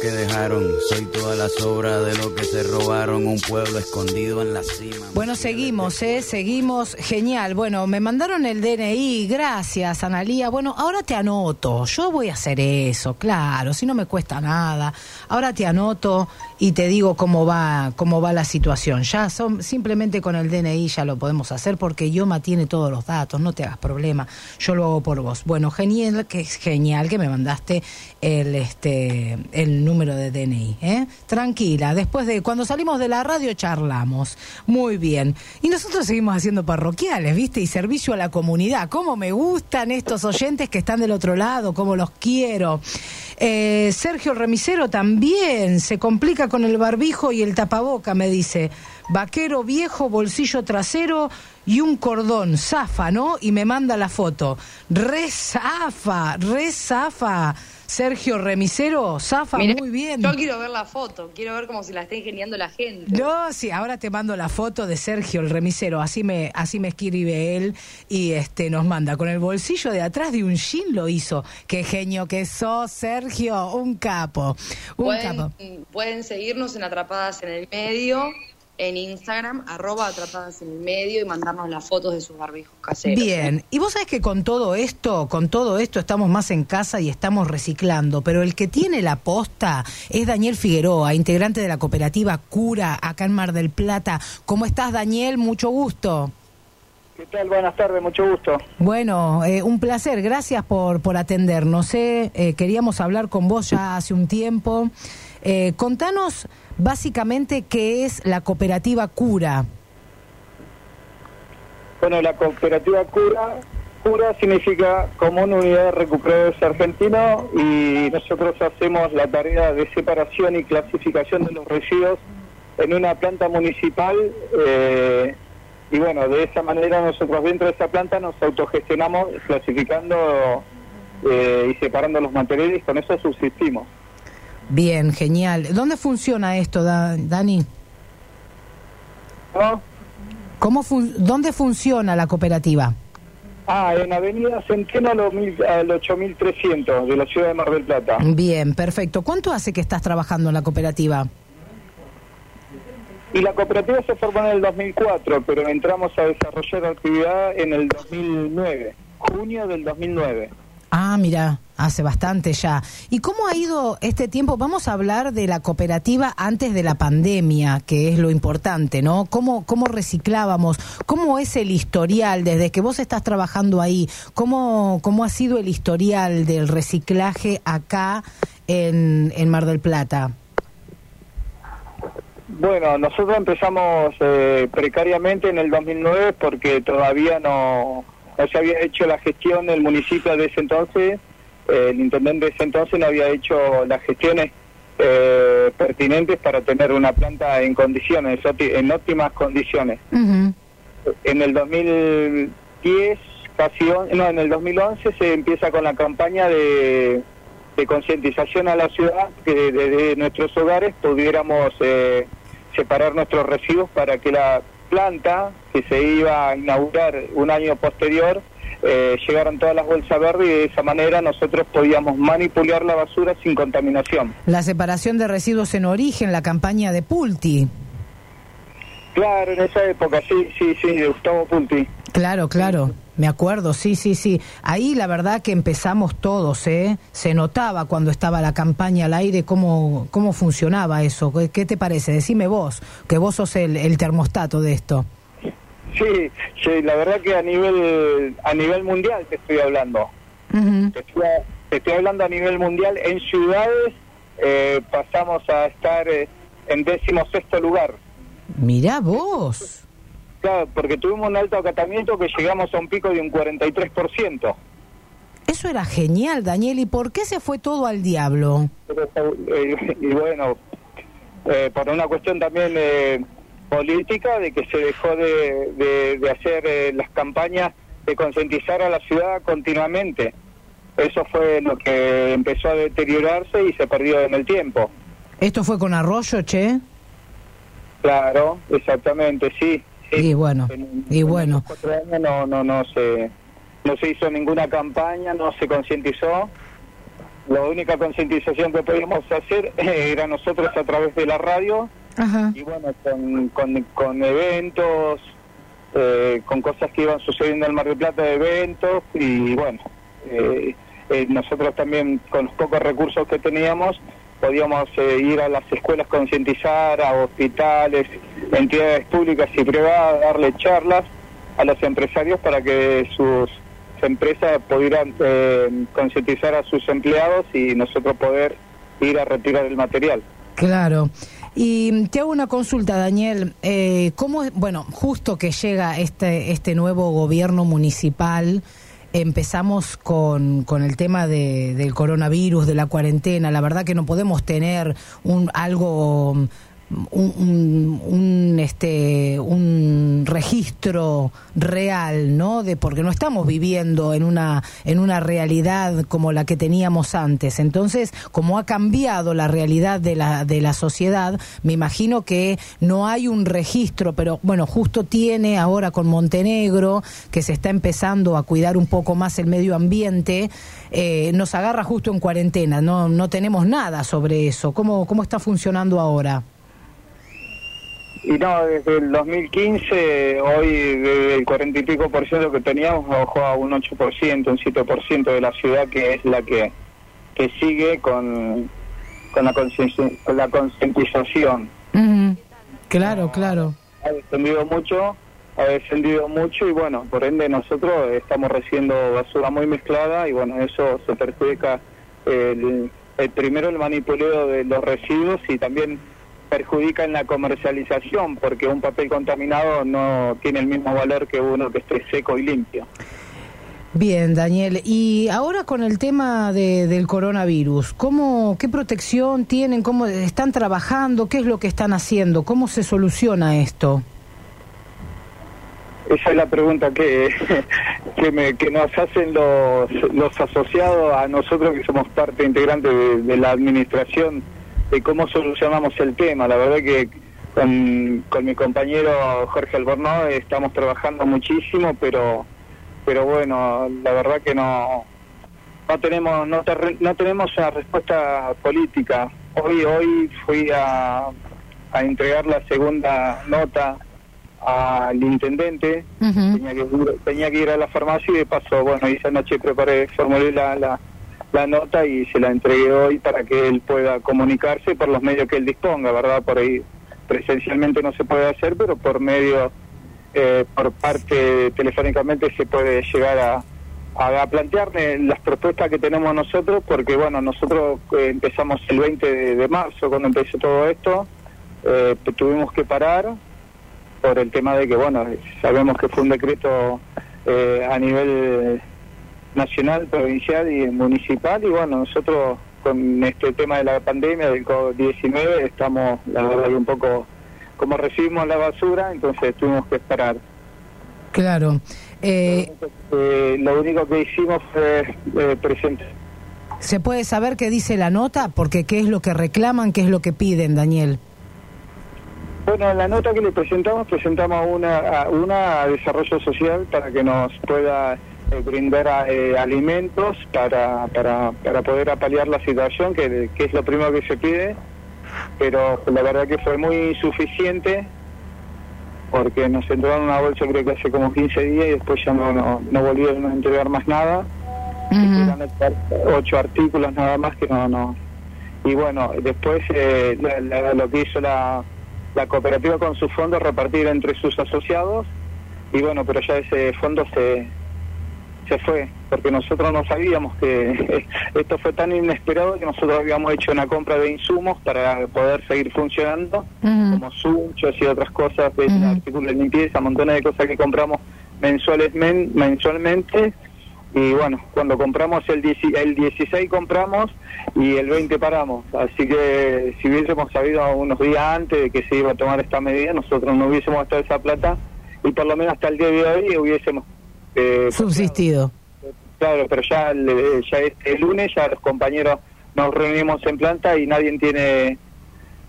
que dejaron, soy toda la sobra de lo que se robaron, un pueblo escondido en la cima. Bueno, seguimos, ¿eh? Seguimos. Genial. Bueno, me mandaron el DNI. Gracias, Analía. Bueno, ahora te anoto. Yo voy a hacer eso, claro. Si no me cuesta nada. Ahora te anoto y te digo cómo va, cómo va la situación. Ya son, simplemente con el DNI ya lo podemos hacer porque Yoma tiene todos los datos. No te hagas problema. Yo lo hago por vos. Bueno, genial, que es genial que me mandaste el, este, el número de DNI. ¿eh? Tranquila. Después de cuando salimos de la radio charlamos. Muy bien. Y nosotros seguimos haciendo parroquiales, ¿viste? Y servicio a la comunidad. ¿Cómo me gustan estos oyentes que están del otro lado? ¿Cómo los quiero? Eh, Sergio Remisero también se complica con el barbijo y el tapaboca, me dice. Vaquero viejo, bolsillo trasero y un cordón, zafa, ¿no? Y me manda la foto. Re zafa, re zafa. Sergio Remisero, zafa Mirá, muy bien. Yo quiero ver la foto, quiero ver cómo se la está ingeniando la gente. No, sí, ahora te mando la foto de Sergio el remisero, así me, así me escribe él y este nos manda con el bolsillo de atrás de un jean lo hizo. Qué genio que sos, Sergio, un capo, un Pueden, capo. pueden seguirnos en Atrapadas en el Medio, en Instagram, arroba Atrapadas en el Medio y mandarnos las fotos de sus barbijos caseros. Bien, y vos sabés que con todo esto, con todo esto estamos más en casa y estamos reciclando, pero el que tiene la posta es Daniel Figueroa, integrante de la cooperativa Cura acá en Mar del Plata. ¿Cómo estás, Daniel? Mucho gusto. ¿Qué tal? Buenas tardes, mucho gusto. Bueno, eh, un placer, gracias por, por atendernos. ¿eh? Eh, queríamos hablar con vos ya hace un tiempo. Eh, contanos básicamente qué es la cooperativa Cura. Bueno, la cooperativa Cura, Cura significa Común Unidad de Recuperadores Argentinos y nosotros hacemos la tarea de separación y clasificación de los residuos en una planta municipal eh, y bueno, de esa manera nosotros dentro de esa planta nos autogestionamos clasificando eh, y separando los materiales y con eso subsistimos. Bien, genial. ¿Dónde funciona esto, Da- Dani? ¿No? ¿Cómo fun- ¿Dónde funciona la cooperativa? Ah, en Avenida Centeno al 8000 al 8300 de la ciudad de Mar del Plata. Bien, perfecto. ¿Cuánto hace que estás trabajando en la cooperativa? Y la cooperativa se formó en el 2004, pero entramos a desarrollar actividad en el 2009, junio del 2009. Ah, mira, hace bastante ya. ¿Y cómo ha ido este tiempo? Vamos a hablar de la cooperativa antes de la pandemia, que es lo importante, ¿no? ¿Cómo, cómo reciclábamos? ¿Cómo es el historial desde que vos estás trabajando ahí? ¿Cómo, cómo ha sido el historial del reciclaje acá en, en Mar del Plata? Bueno, nosotros empezamos eh, precariamente en el 2009 porque todavía no, no se había hecho la gestión del municipio de ese entonces, eh, el intendente de ese entonces no había hecho las gestiones eh, pertinentes para tener una planta en condiciones, en óptimas condiciones. En el 2010, casi, on- no, en el 2011 se empieza con la campaña de, de concientización a la ciudad que desde nuestros hogares pudiéramos eh, separar nuestros residuos para que la planta que se iba a inaugurar un año posterior eh, llegaran todas las bolsas verdes y de esa manera nosotros podíamos manipular la basura sin contaminación. La separación de residuos en origen, la campaña de Pulti. Claro, en esa época, sí, sí, sí, de Gustavo Pulti. Claro, claro, me acuerdo, sí, sí, sí. Ahí la verdad que empezamos todos, ¿eh? Se notaba cuando estaba la campaña al aire cómo, cómo funcionaba eso. ¿Qué, te parece? Decime vos, que vos sos el, el termostato de esto. Sí, sí, la verdad que a nivel a nivel mundial te estoy hablando. Te estoy, te estoy hablando a nivel mundial. En ciudades eh, pasamos a estar eh, en décimo sexto lugar. Mirá vos. Claro, porque tuvimos un alto acatamiento que llegamos a un pico de un 43%. Eso era genial, Daniel. ¿Y por qué se fue todo al diablo? Eh, y bueno, eh, por una cuestión también eh, política de que se dejó de, de- de hacer eh, las campañas de concientizar a la ciudad continuamente. Eso fue lo que empezó a deteriorarse y se perdió en el tiempo. ¿Esto fue con Arroyo, che? Claro, exactamente, sí. Y bueno, En- y en bueno. cuatro años no, no, no se, no se hizo ninguna campaña, no se concientizó. La única concientización que podíamos hacer era nosotros a través de la radio Ajá. y bueno, con, con, con eventos, eh, con cosas que iban sucediendo en el Mar del Plata de eventos y bueno, eh, eh, nosotros también con los pocos recursos que teníamos podíamos eh, ir a las escuelas concientizar, a hospitales, entidades públicas y privadas, darle charlas a los empresarios para que sus empresas pudieran eh, concientizar a sus empleados y nosotros poder ir a retirar el material. Claro. Y te hago una consulta, Daniel. Eh, ¿Cómo, bueno, justo que llega este, este nuevo gobierno municipal, empezamos con, con el tema de, del coronavirus, de la cuarentena. La verdad que no podemos tener un algo un, un- este un registro real no de porque no estamos viviendo en una en una realidad como la que teníamos antes. Entonces como ha cambiado la realidad de la de la sociedad me imagino que no hay un registro pero bueno justo tiene ahora con Montenegro que se está empezando a cuidar un poco más el medio ambiente eh, nos agarra justo en cuarentena no no tenemos nada sobre eso. Cómo cómo está funcionando ahora Y no, desde el 2015, hoy desde el 40 y pico por ciento que teníamos bajó a un 8%, un 7% de la ciudad que es la que, que sigue con, con la con la concientización. Claro, claro. Ha descendido mucho, ha descendido mucho y bueno, por ende nosotros estamos recibiendo basura muy mezclada y bueno, eso se perjudica el, el primero el manipuleo de los residuos y también perjudica en la comercialización porque un papel contaminado no tiene el mismo valor que uno que esté seco y limpio. Bien, Daniel. Y ahora con el tema de, del coronavirus, ¿cómo, ¿qué protección tienen? ¿Cómo están trabajando? ¿Qué es lo que están haciendo? ¿Cómo se soluciona esto? Esa es la pregunta que, que, me- que nos hacen los, los asociados a nosotros que somos parte integrante de, de la administración de cómo solucionamos el tema. La verdad que con, con mi compañero Jorge Albornoz estamos trabajando muchísimo, pero pero bueno, la verdad que no no tenemos no, ter- no tenemos una respuesta política. Hoy hoy fui a, a entregar la segunda nota al intendente tenía, que ir, tenía que ir a la farmacia y de paso, bueno, esa noche preparé, formulé la, la, la nota y se la entregué hoy para que él pueda comunicarse por los medios que él disponga, ¿verdad? Por ahí presencialmente no se puede hacer, pero por medio, eh, por parte telefónicamente se puede llegar a, a, plantearle las propuestas que tenemos nosotros, porque bueno, nosotros eh, empezamos el 20 de, de marzo cuando empezó todo esto, eh, tuvimos que parar por el tema de que, bueno, sabemos que fue un decreto eh, a nivel nacional, provincial y municipal, y bueno, nosotros con este tema de la pandemia del COVID-19 estamos, la verdad, un poco como recibimos la basura, entonces tuvimos que esperar. Claro. Eh, Eh, lo único que hicimos fue eh, presentar. ¿Se puede saber qué dice la nota? Porque qué es lo que reclaman, qué es lo que piden, Daniel. Bueno, en la nota que le presentamos, presentamos una, a- una a desarrollo social para que nos pueda brindar eh, alimentos para, para, para poder apalear la situación, que, que es lo primero que se pide, pero la verdad que fue muy insuficiente porque nos entraron una bolsa creo que hace como 15 días y después ya no, no, no volvieron a entregar más nada. Eran ocho artículos nada más que no... no. Y bueno, después eh, la- la- lo que hizo la, la cooperativa con sus fondos repartir entre sus asociados. Y bueno, pero ya ese fondo se, se fue, porque nosotros no sabíamos que esto fue tan inesperado que nosotros habíamos hecho una compra de insumos para poder seguir funcionando, como sunchos y otras cosas, de artículos de limpieza, montones de cosas que compramos mensuales, men- mensualmente. Y bueno, cuando compramos el, 10 el 16 compramos y el 20 paramos. Así que si hubiésemos sabido unos días antes de que se iba a tomar esta medida, nosotros no hubiésemos gastado esa plata y por lo menos hasta el día de hoy hubiésemos... eh, Subsistido. Claro, pero ya, ya este lunes ya los compañeros nos reunimos en planta y nadie tiene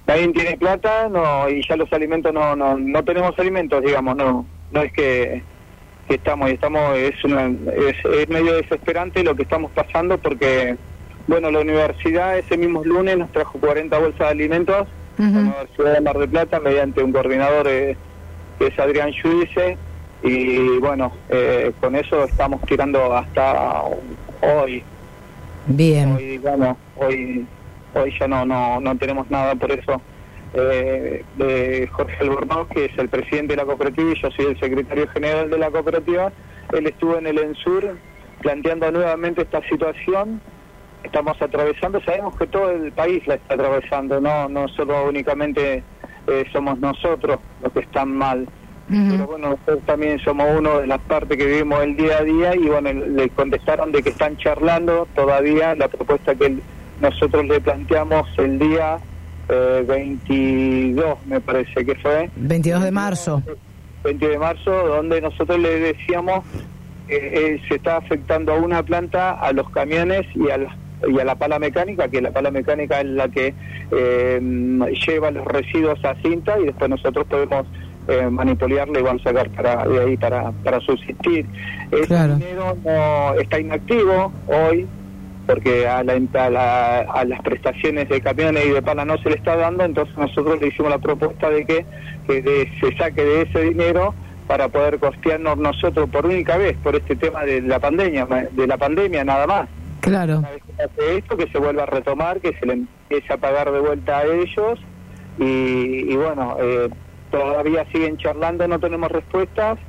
nadie tiene plata no y ya los alimentos no no, no tenemos alimentos digamos no no es que, que estamos estamos es una es, es medio desesperante lo que estamos pasando porque bueno la universidad ese mismo lunes nos trajo 40 bolsas de alimentos la Universidad de Mar del Plata mediante un coordinador eh, que es Adrián Judice y bueno, eh, con eso estamos tirando hasta hoy. Bien. Hoy, digamos, hoy, hoy ya no, no, no tenemos nada, por eso eh, de Jorge Albornoz, que es el presidente de la cooperativa y yo soy el secretario general de la cooperativa, él estuvo en el ENSUR planteando nuevamente esta situación. Estamos atravesando, sabemos que todo el país la está atravesando, no, no solo únicamente eh, somos nosotros los que están mal. Pero bueno, nosotros también somos uno de las partes que vivimos el día a día y bueno, le contestaron de que están charlando todavía la propuesta que nosotros le planteamos el día eh, 22, me parece que fue. 22 de marzo. 20 de marzo, donde nosotros le decíamos que eh, se está afectando a una planta, a los camiones y a la, y a la pala mecánica, que la pala mecánica es la que eh, lleva los residuos a cinta y después nosotros podemos eh, manipularle y vamos a sacar para, de ahí para, para subsistir. Ese Claro. dinero no está inactivo hoy porque a, la, a, la- a las prestaciones de camiones y de pala no se le está dando, entonces nosotros le hicimos la propuesta de que, que de- se saque de ese dinero para poder costearnos nosotros por única vez por este tema de la pandemia, de la pandemia nada más. Claro. Una vez que pase esto, que se vuelva a retomar, que se le empiece a pagar de vuelta a ellos y, y bueno, eh, todavía siguen charlando, no tenemos respuestas.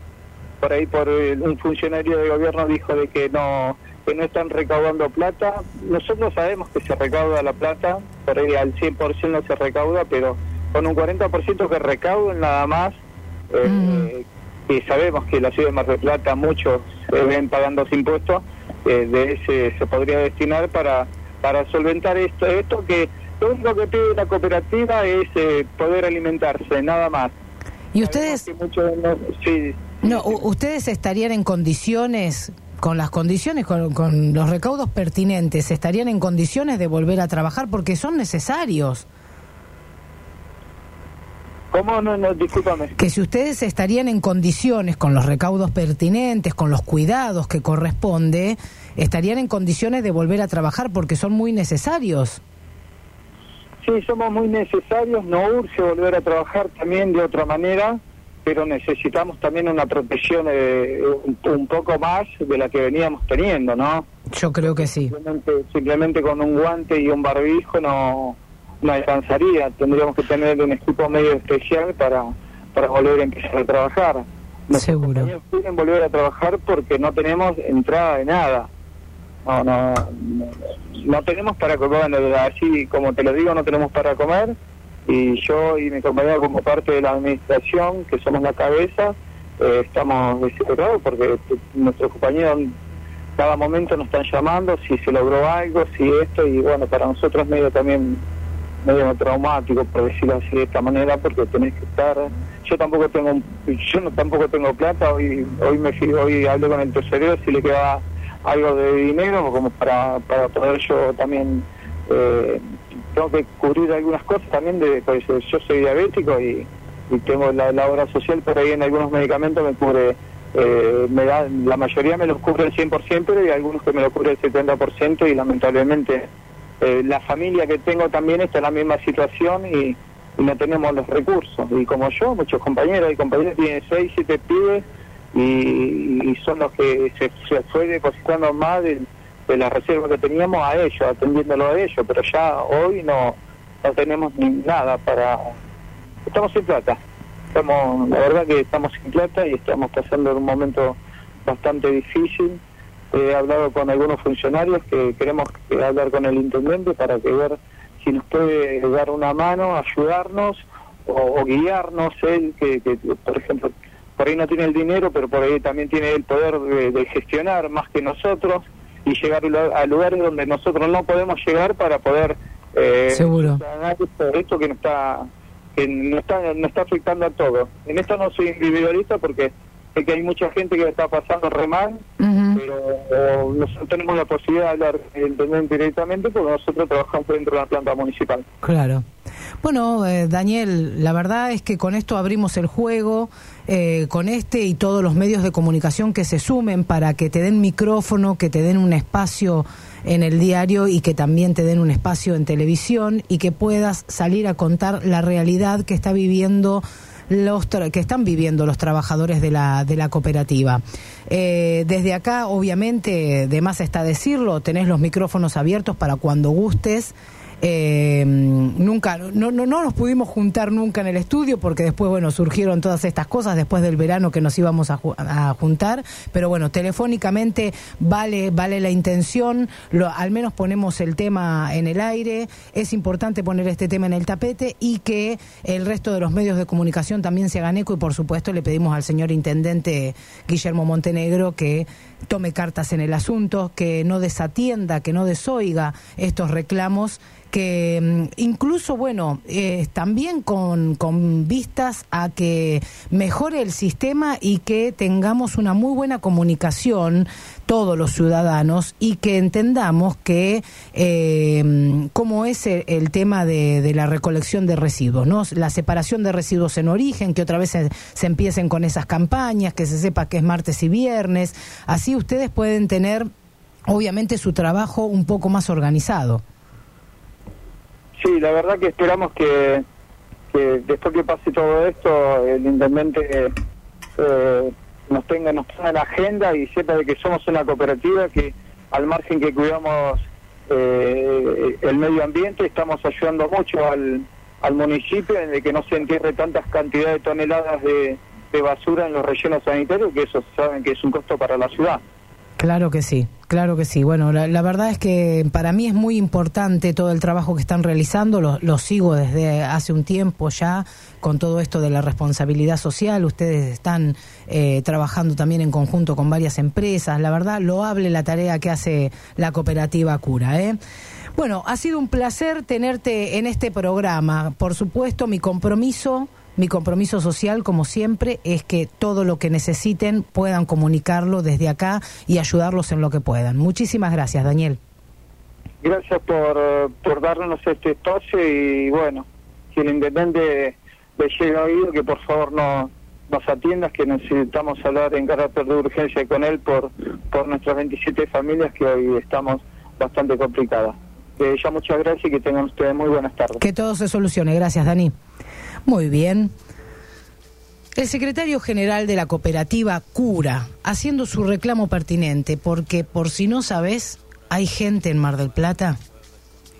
Por ahí por eh, un funcionario de gobierno dijo de que no que no están recaudando plata. Nosotros sabemos que se recauda la plata, por ahí al 100% no se recauda, pero con un 40% que recauden nada más, eh, y sabemos que la ciudad de Mar del Plata muchos se ven pagando impuestos, eh, de ese se podría destinar para, para solventar esto, esto que lo único que pide la cooperativa es eh, poder alimentarse, nada más. ¿Y ustedes, muchos no- sí, no, u- ustedes estarían en condiciones, con las condiciones, con, con los recaudos pertinentes, estarían en condiciones de volver a trabajar porque son necesarios? ¿Cómo no, no, discúlpame? Que si ustedes estarían en condiciones, con los recaudos pertinentes, con los cuidados que corresponde, estarían en condiciones de volver a trabajar porque son muy necesarios. Sí, somos muy necesarios, no urge volver a trabajar también de otra manera, pero necesitamos también una protección eh, un, un poco más de la que veníamos teniendo, ¿no? Yo creo que sí. Simplemente, simplemente con un guante y un barbijo no, no alcanzaría, tendríamos que tener un equipo medio especial para, para volver a empezar a trabajar. Nuestros Seguro. quieren volver a trabajar porque no tenemos entrada de nada. No, no, no, tenemos para comer, bueno, así como te lo digo, no tenemos para comer. Y yo y mi compañero como parte de la administración, que somos la cabeza, eh, estamos desesperados porque nuestros compañeros cada momento nos están llamando si se logró algo, si esto, y bueno, para nosotros medio también medio traumático, por decirlo así de esta manera, porque tenés que estar, yo tampoco tengo, yo no, tampoco tengo plata, hoy hoy me hoy hablé con el tesorero si le queda algo de dinero como para, para poder yo también eh, tengo que cubrir algunas cosas también de pues, yo soy diabético y, y tengo la, la obra social por ahí en algunos medicamentos me cubre eh, me da, la mayoría me los cubre el 100% pero hay algunos que me lo cubre el 70% y lamentablemente eh, la familia que tengo también está en la misma situación y, no tenemos los recursos. Y como yo muchos compañeros y compañeros tienen 6, 7 pibes y son los que se, se fue depositando más de, de la reserva que teníamos a ellos, atendiéndolo a ellos, pero ya hoy no, no tenemos ni nada para... Estamos sin plata, estamos, la verdad que estamos sin plata y estamos pasando un momento bastante difícil. He hablado con algunos funcionarios que queremos que hablar con el intendente para que ver si nos puede dar una mano, ayudarnos o, o guiarnos él, que, por ejemplo por ahí no tiene el dinero, pero por ahí también tiene el poder de, de gestionar más que nosotros y llegar a lugares donde nosotros no podemos llegar para poder eh, Seguro. ganar esto, esto que nos está que nos está nos está afectando a todos. En esto no soy individualista porque sé que hay mucha gente que está pasando re mal, pero nosotros tenemos la posibilidad de hablar directamente porque nosotros trabajamos dentro de la planta municipal. Claro. Bueno, eh, Daniel, la verdad es que con esto abrimos el juego, eh, con este y todos los medios de comunicación que se sumen para que te den micrófono, que te den un espacio en el diario y que también te den un espacio en televisión y que puedas salir a contar la realidad que está viviendo los tra- que están viviendo los trabajadores de la, de la cooperativa. Eh, desde acá, obviamente, de más está decirlo, tenés los micrófonos abiertos para cuando gustes. Eh, nunca, no, no, no nos pudimos juntar nunca en el estudio porque después, bueno, surgieron todas estas cosas después del verano que nos íbamos a, ju- a juntar, pero bueno, telefónicamente vale, vale la intención, al menos ponemos el tema en el aire, es importante poner este tema en el tapete y que el resto de los medios de comunicación también se hagan eco. Y por supuesto le pedimos al señor intendente Guillermo Montenegro que tome cartas en el asunto, que no desatienda, que no desoiga estos reclamos que mm, incluso, bueno, eh, también con, con vistas a que mejore el sistema y que tengamos una muy buena comunicación todos los ciudadanos y que entendamos que eh, cómo es el, el tema de, de la recolección de residuos, ¿no? La separación de residuos en origen, que otra vez se, se empiecen con esas campañas, que se sepa que es martes y viernes, así ustedes pueden tener obviamente su trabajo un poco más organizado. Sí, la verdad que esperamos que, que después que pase todo esto, el intendente eh, nos tenga nos en la agenda y sepa de que somos una cooperativa que al margen que cuidamos eh, el medio ambiente, estamos ayudando mucho al, al municipio en el que no se entierre tantas cantidades de toneladas de, de basura en los rellenos sanitarios, que eso saben que es un costo para la ciudad. Claro que sí, claro que sí. Bueno, la, verdad es que para mí es muy importante todo el trabajo que están realizando, lo, sigo desde hace un tiempo ya con todo esto de la responsabilidad social. Ustedes están eh, trabajando también en conjunto con varias empresas. La verdad, lo hable la tarea que hace la cooperativa Cura. ¿eh? Bueno, ha sido un placer tenerte en este programa. Por supuesto, mi compromiso mi compromiso social, como siempre, es que todo lo que necesiten puedan comunicarlo desde acá y ayudarlos en lo que puedan. Muchísimas gracias, Daniel. Gracias por, por darnos este espacio y bueno, si el intendente le llega oído, que por favor no nos atiendas, que necesitamos hablar en carácter de urgencia con él por, por nuestras 27 familias que hoy estamos bastante complicadas. Eh, ya muchas gracias y que tengan ustedes muy buenas tardes. Que todo se solucione. Gracias, Dani. Muy bien. El secretario general de la cooperativa Cura, haciendo su reclamo pertinente, porque por si no sabes, hay gente en Mar del Plata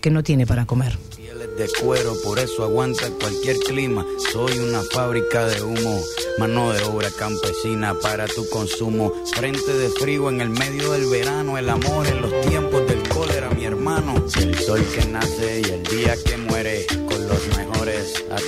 que no tiene para comer. Pieles de cuero, por eso aguanta cualquier clima. Soy una fábrica de humo, mano de obra campesina para tu consumo. Frente de frío en el medio del verano, el amor en los tiempos del cólera, mi hermano. El sol que nace y el día que muere,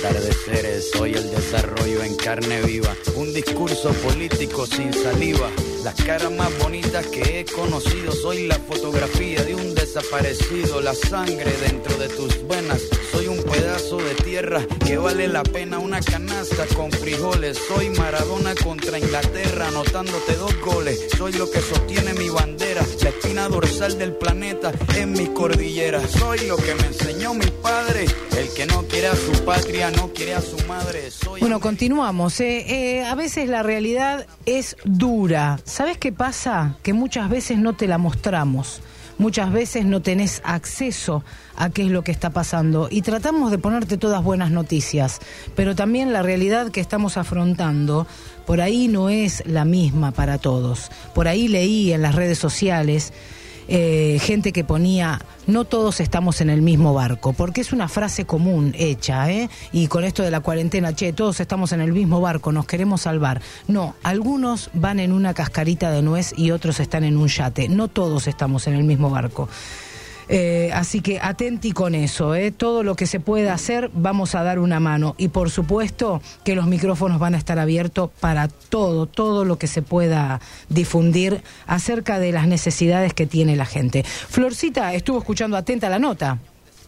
atardeceres. Soy el desarrollo en carne viva, un discurso político sin saliva. Las caras más bonitas que he conocido, soy la fotografía de un desaparecido, la sangre dentro de tus venas. Soy un pedazo de tierra que vale la pena una canasta con frijoles. Soy Maradona contra Inglaterra, anotándote dos goles. Soy lo que sostiene mi bandera, la espina dorsal del planeta en mi cordillera. Soy lo que me enseñó mi padre, el que no quiere a su patria, no quiere a su madre. Soy Bueno, continuamos. eh. Eh, a veces la realidad es dura. ¿Sabes qué pasa? Que muchas veces no te la mostramos. Muchas veces no tenés acceso a qué es lo que está pasando y tratamos de ponerte todas buenas noticias, pero también la realidad que estamos afrontando por ahí no es la misma para todos. Por ahí leí en las redes sociales eh, gente que ponía no todos estamos en el mismo barco, porque es una frase común hecha, ¿eh? Y con esto de la cuarentena, che, todos estamos en el mismo barco, nos queremos salvar. No, algunos van en una cascarita de nuez y otros están en un yate. No todos estamos en el mismo barco. Eh, así que atenti con eso, ¿eh? todo lo que se pueda hacer vamos a dar una mano y por supuesto que los micrófonos van a estar abiertos para todo, todo lo que se pueda difundir acerca de las necesidades que tiene la gente. Florcita estuvo escuchando atenta la nota.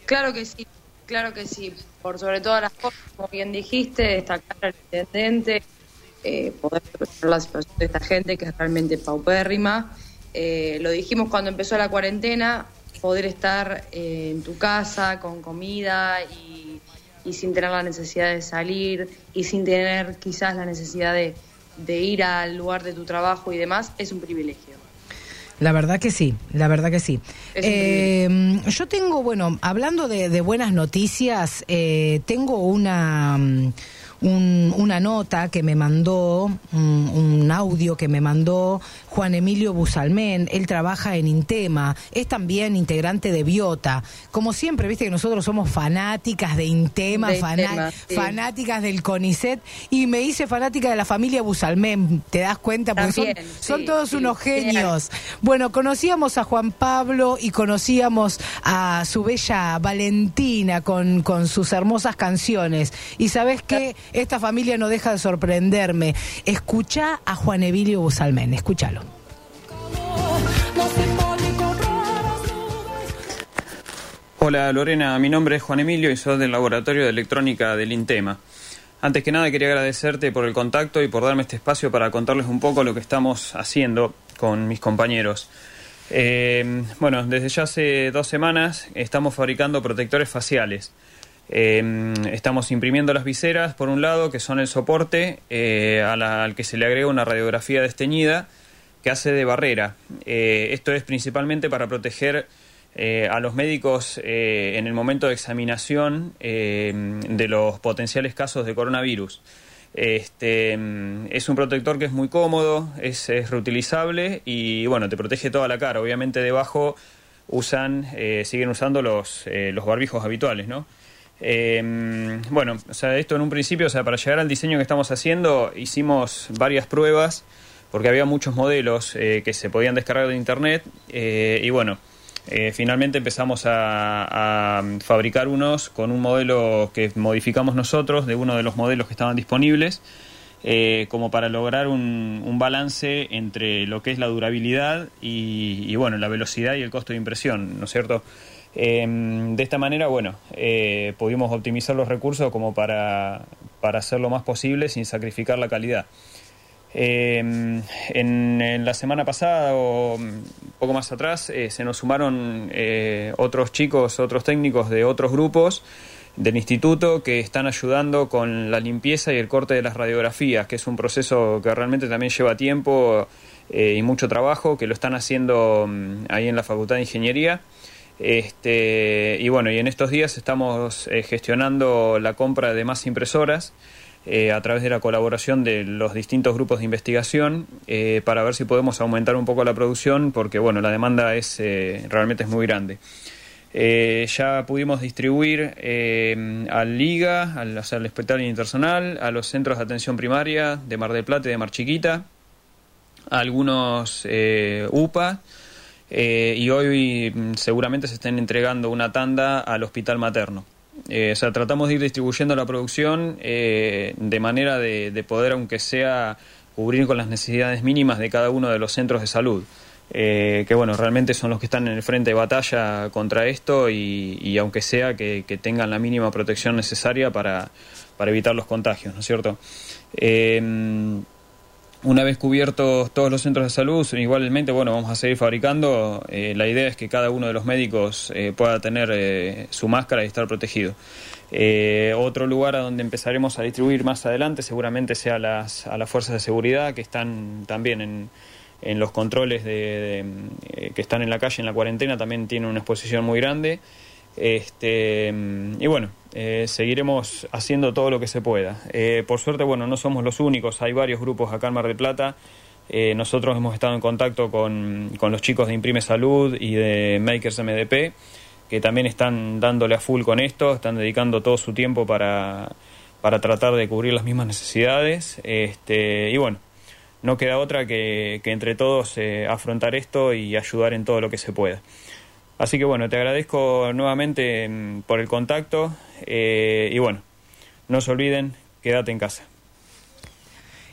Claro que sí, claro que sí. Por sobre todas las cosas, como bien dijiste, destacar al intendente, eh, poder ver la situación de esta gente que es realmente paupérrima. Eh, lo dijimos cuando empezó la cuarentena, poder estar eh, en tu casa con comida y, y sin tener la necesidad de salir y sin tener quizás la necesidad de, de ir al lugar de tu trabajo y demás, es un privilegio. La verdad que sí, la verdad que sí. Eh, yo tengo, bueno, hablando de, de buenas noticias, eh, tengo una, mm, un- una nota que me mandó, un, un audio que me mandó Juan Emilio Busalmén. Él trabaja en Intema, es también integrante de Biota. Como siempre, viste que nosotros somos fanáticas de Intema, De fana- Intema, sí. fanáticas del CONICET, y me hice fanática de la familia Busalmén. ¿Te das cuenta? Porque son, También, son sí, todos sí, unos genios. Bueno, conocíamos a Juan Pablo y conocíamos a su bella Valentina con, con sus hermosas canciones. Y sabes qué, esta familia no deja de sorprenderme. Escucha a Juan Emilio Busalmén, escúchalo. Hola Lorena, mi nombre es Juan Emilio y soy del Laboratorio de Electrónica del INTEMA. Antes que nada quería agradecerte por el contacto y por darme este espacio para contarles un poco lo que estamos haciendo con mis compañeros. Eh, bueno, desde ya hace dos semanas estamos fabricando protectores faciales. Eh, estamos imprimiendo las viseras, por un lado, que son el soporte eh, al que se le agrega una radiografía desteñida que hace de barrera. Eh, esto es principalmente para proteger eh, a los médicos en el momento de examinación eh, de los potenciales casos de coronavirus. Este, mm, es un protector que es muy cómodo, es, es reutilizable y bueno, te protege toda la cara. Obviamente debajo usan, eh, siguen usando los, eh, los barbijos habituales, ¿no? Eh, bueno, o sea, esto en un principio, o sea, para llegar al diseño que estamos haciendo, hicimos varias pruebas porque había muchos modelos eh, que se podían descargar de internet eh, y bueno, eh, finalmente empezamos a, fabricar unos con un modelo que modificamos nosotros de uno de los modelos que estaban disponibles como para lograr un, un balance entre lo que es la durabilidad y, y, bueno la velocidad y el costo de impresión, ¿no es cierto? Eh, de esta manera, bueno, eh, pudimos optimizar los recursos como para, para hacer lo más posible sin sacrificar la calidad. Eh, en, la semana pasada o poco más atrás eh, se nos sumaron eh, otros chicos, otros técnicos de otros grupos del instituto que están ayudando con la limpieza y el corte de las radiografías, que es un proceso que realmente también lleva tiempo y mucho trabajo, que lo están haciendo mm, ahí en la Facultad de Ingeniería. Este, y bueno, y en estos días estamos eh, gestionando la compra de más impresoras eh, a través de la colaboración de los distintos grupos de investigación eh, para ver si podemos aumentar un poco la producción porque bueno, la demanda es realmente es muy grande. Ya pudimos distribuir al Liga, al, o sea, al Hospital Internacional, a los centros de atención primaria de Mar del Plata y de Mar Chiquita, a algunos UPA, eh, y hoy mm, seguramente se estén entregando una tanda al hospital materno. Eh, o sea, tratamos de ir distribuyendo la producción eh, de manera de, de poder, aunque sea, cubrir con las necesidades mínimas de cada uno de los centros de salud. Que bueno, realmente son los que están en el frente de batalla contra esto y, y aunque sea que, que tengan la mínima protección necesaria para, para evitar los contagios, ¿no es cierto? Una vez cubiertos todos los centros de salud, igualmente, bueno, vamos a seguir fabricando. Eh, la idea es que cada uno de los médicos eh, pueda tener eh, su máscara y estar protegido. Eh, otro lugar a donde empezaremos a distribuir más adelante seguramente sea las, a las fuerzas de seguridad que están también en, en los controles de, de, que están en la calle en la cuarentena, también tienen una exposición muy grande. Este, y bueno, eh, seguiremos haciendo todo lo que se pueda. Eh, por suerte, bueno, no somos los únicos, hay varios grupos acá en Mar del Plata. Eh, nosotros hemos estado en contacto con, con los chicos de Imprime Salud y de Makers MDP, que también están dándole a full con esto, están dedicando todo su tiempo para, para tratar de cubrir las mismas necesidades. Este, y bueno, no queda otra que, que entre todos eh, afrontar esto y ayudar en todo lo que se pueda. Así que bueno, te agradezco nuevamente mm, por el contacto eh, y bueno, no se olviden, quédate en casa.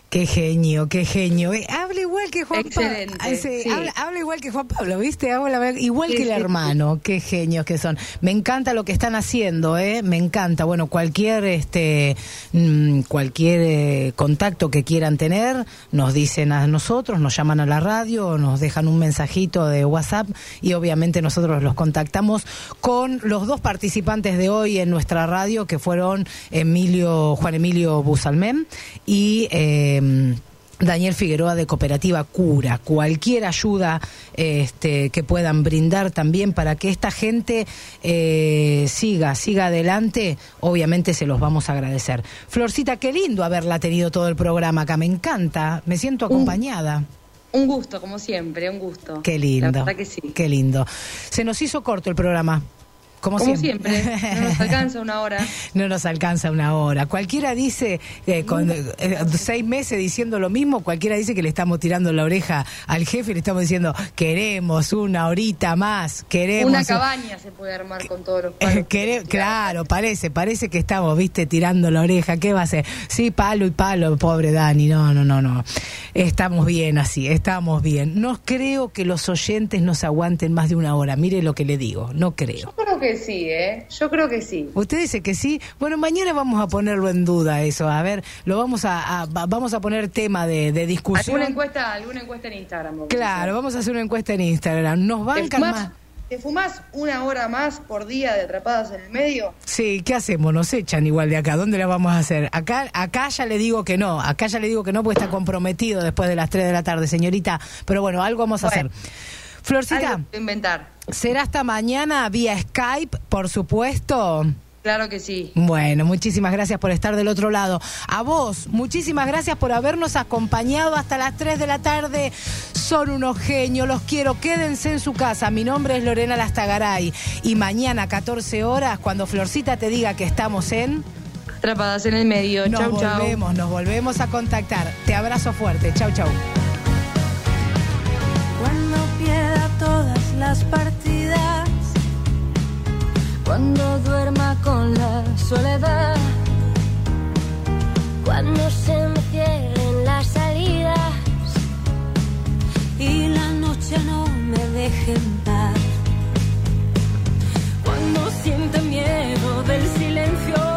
Qué genio, qué genio. Eh, habla igual que Juan Pablo. Sí. habla, habla igual que Juan Pablo, ¿viste? Habla igual Sí, que el hermano. Qué genios que son. Me encanta lo que están haciendo, ¿eh? Me encanta. Bueno, cualquier este mm, cualquier eh, contacto que quieran tener, nos dicen a nosotros, nos llaman a la radio, nos dejan un mensajito de WhatsApp y obviamente nosotros los contactamos con los dos participantes de hoy en nuestra radio que fueron Emilio Juan Emilio Busalmén y eh, Daniel Figueroa de Cooperativa Cura. Cualquier ayuda este, que puedan brindar también para que esta gente eh, siga, siga adelante, obviamente se los vamos a agradecer. Florcita, qué lindo haberla tenido todo el programa acá, me encanta, me siento acompañada. Un gusto, como siempre, un gusto. Qué lindo. La verdad que sí. Qué lindo. Se nos hizo corto el programa. Como, Como siempre. siempre, no nos alcanza una hora. No nos alcanza una hora. Cualquiera dice, eh, con eh, seis meses diciendo lo mismo, cualquiera dice que le estamos tirando la oreja al jefe y le estamos diciendo, queremos una horita más, queremos... Una cabaña se puede armar con todos los Eh, palos. claro, parece, parece que estamos, viste, tirando la oreja. ¿Qué va a hacer? Sí, palo y palo, pobre Dani. No, no, no, no. Estamos bien así, estamos bien. No creo que los oyentes nos aguanten más de una hora. Mire lo que le digo, no creo. Yo creo que sí, ¿eh? Yo creo que sí. Usted dice que sí. Bueno, mañana vamos a ponerlo en duda eso. A ver, lo vamos a, a- va- vamos a poner tema de, de discusión. ¿Alguna encuesta, alguna encuesta en Instagram? Claro, vamos a hacer una encuesta en Instagram. ¿Nos ¿Te bancan más? ¿Te fumás una hora más por día de atrapadas en el medio? Sí, ¿qué hacemos? Nos echan igual de acá. ¿Dónde la vamos a hacer? Acá, acá ya le digo que no. Acá ya le digo que no porque está comprometido después de las 3 de la tarde, señorita. Pero bueno, algo vamos a Bueno. hacer. Florcita, inventar. ¿será hasta mañana vía Skype, por supuesto? Claro que sí. Bueno, muchísimas gracias por estar del otro lado. A vos, muchísimas gracias por habernos acompañado hasta las 3 de la tarde. Son unos genios, los quiero. Quédense en su casa. Mi nombre es Lorena Lastagaray. Y mañana, 14 horas, cuando Florcita te diga que estamos en. Atrapadas en el medio. Nos chau, chau. volvemos, nos volvemos a contactar. Te abrazo fuerte. Chau, chau. Las partidas, cuando duerma con la soledad, cuando se me cierren las salidas y la noche no me deje en cuando sienta miedo del silencio,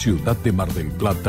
ciudad de Mar del Plata.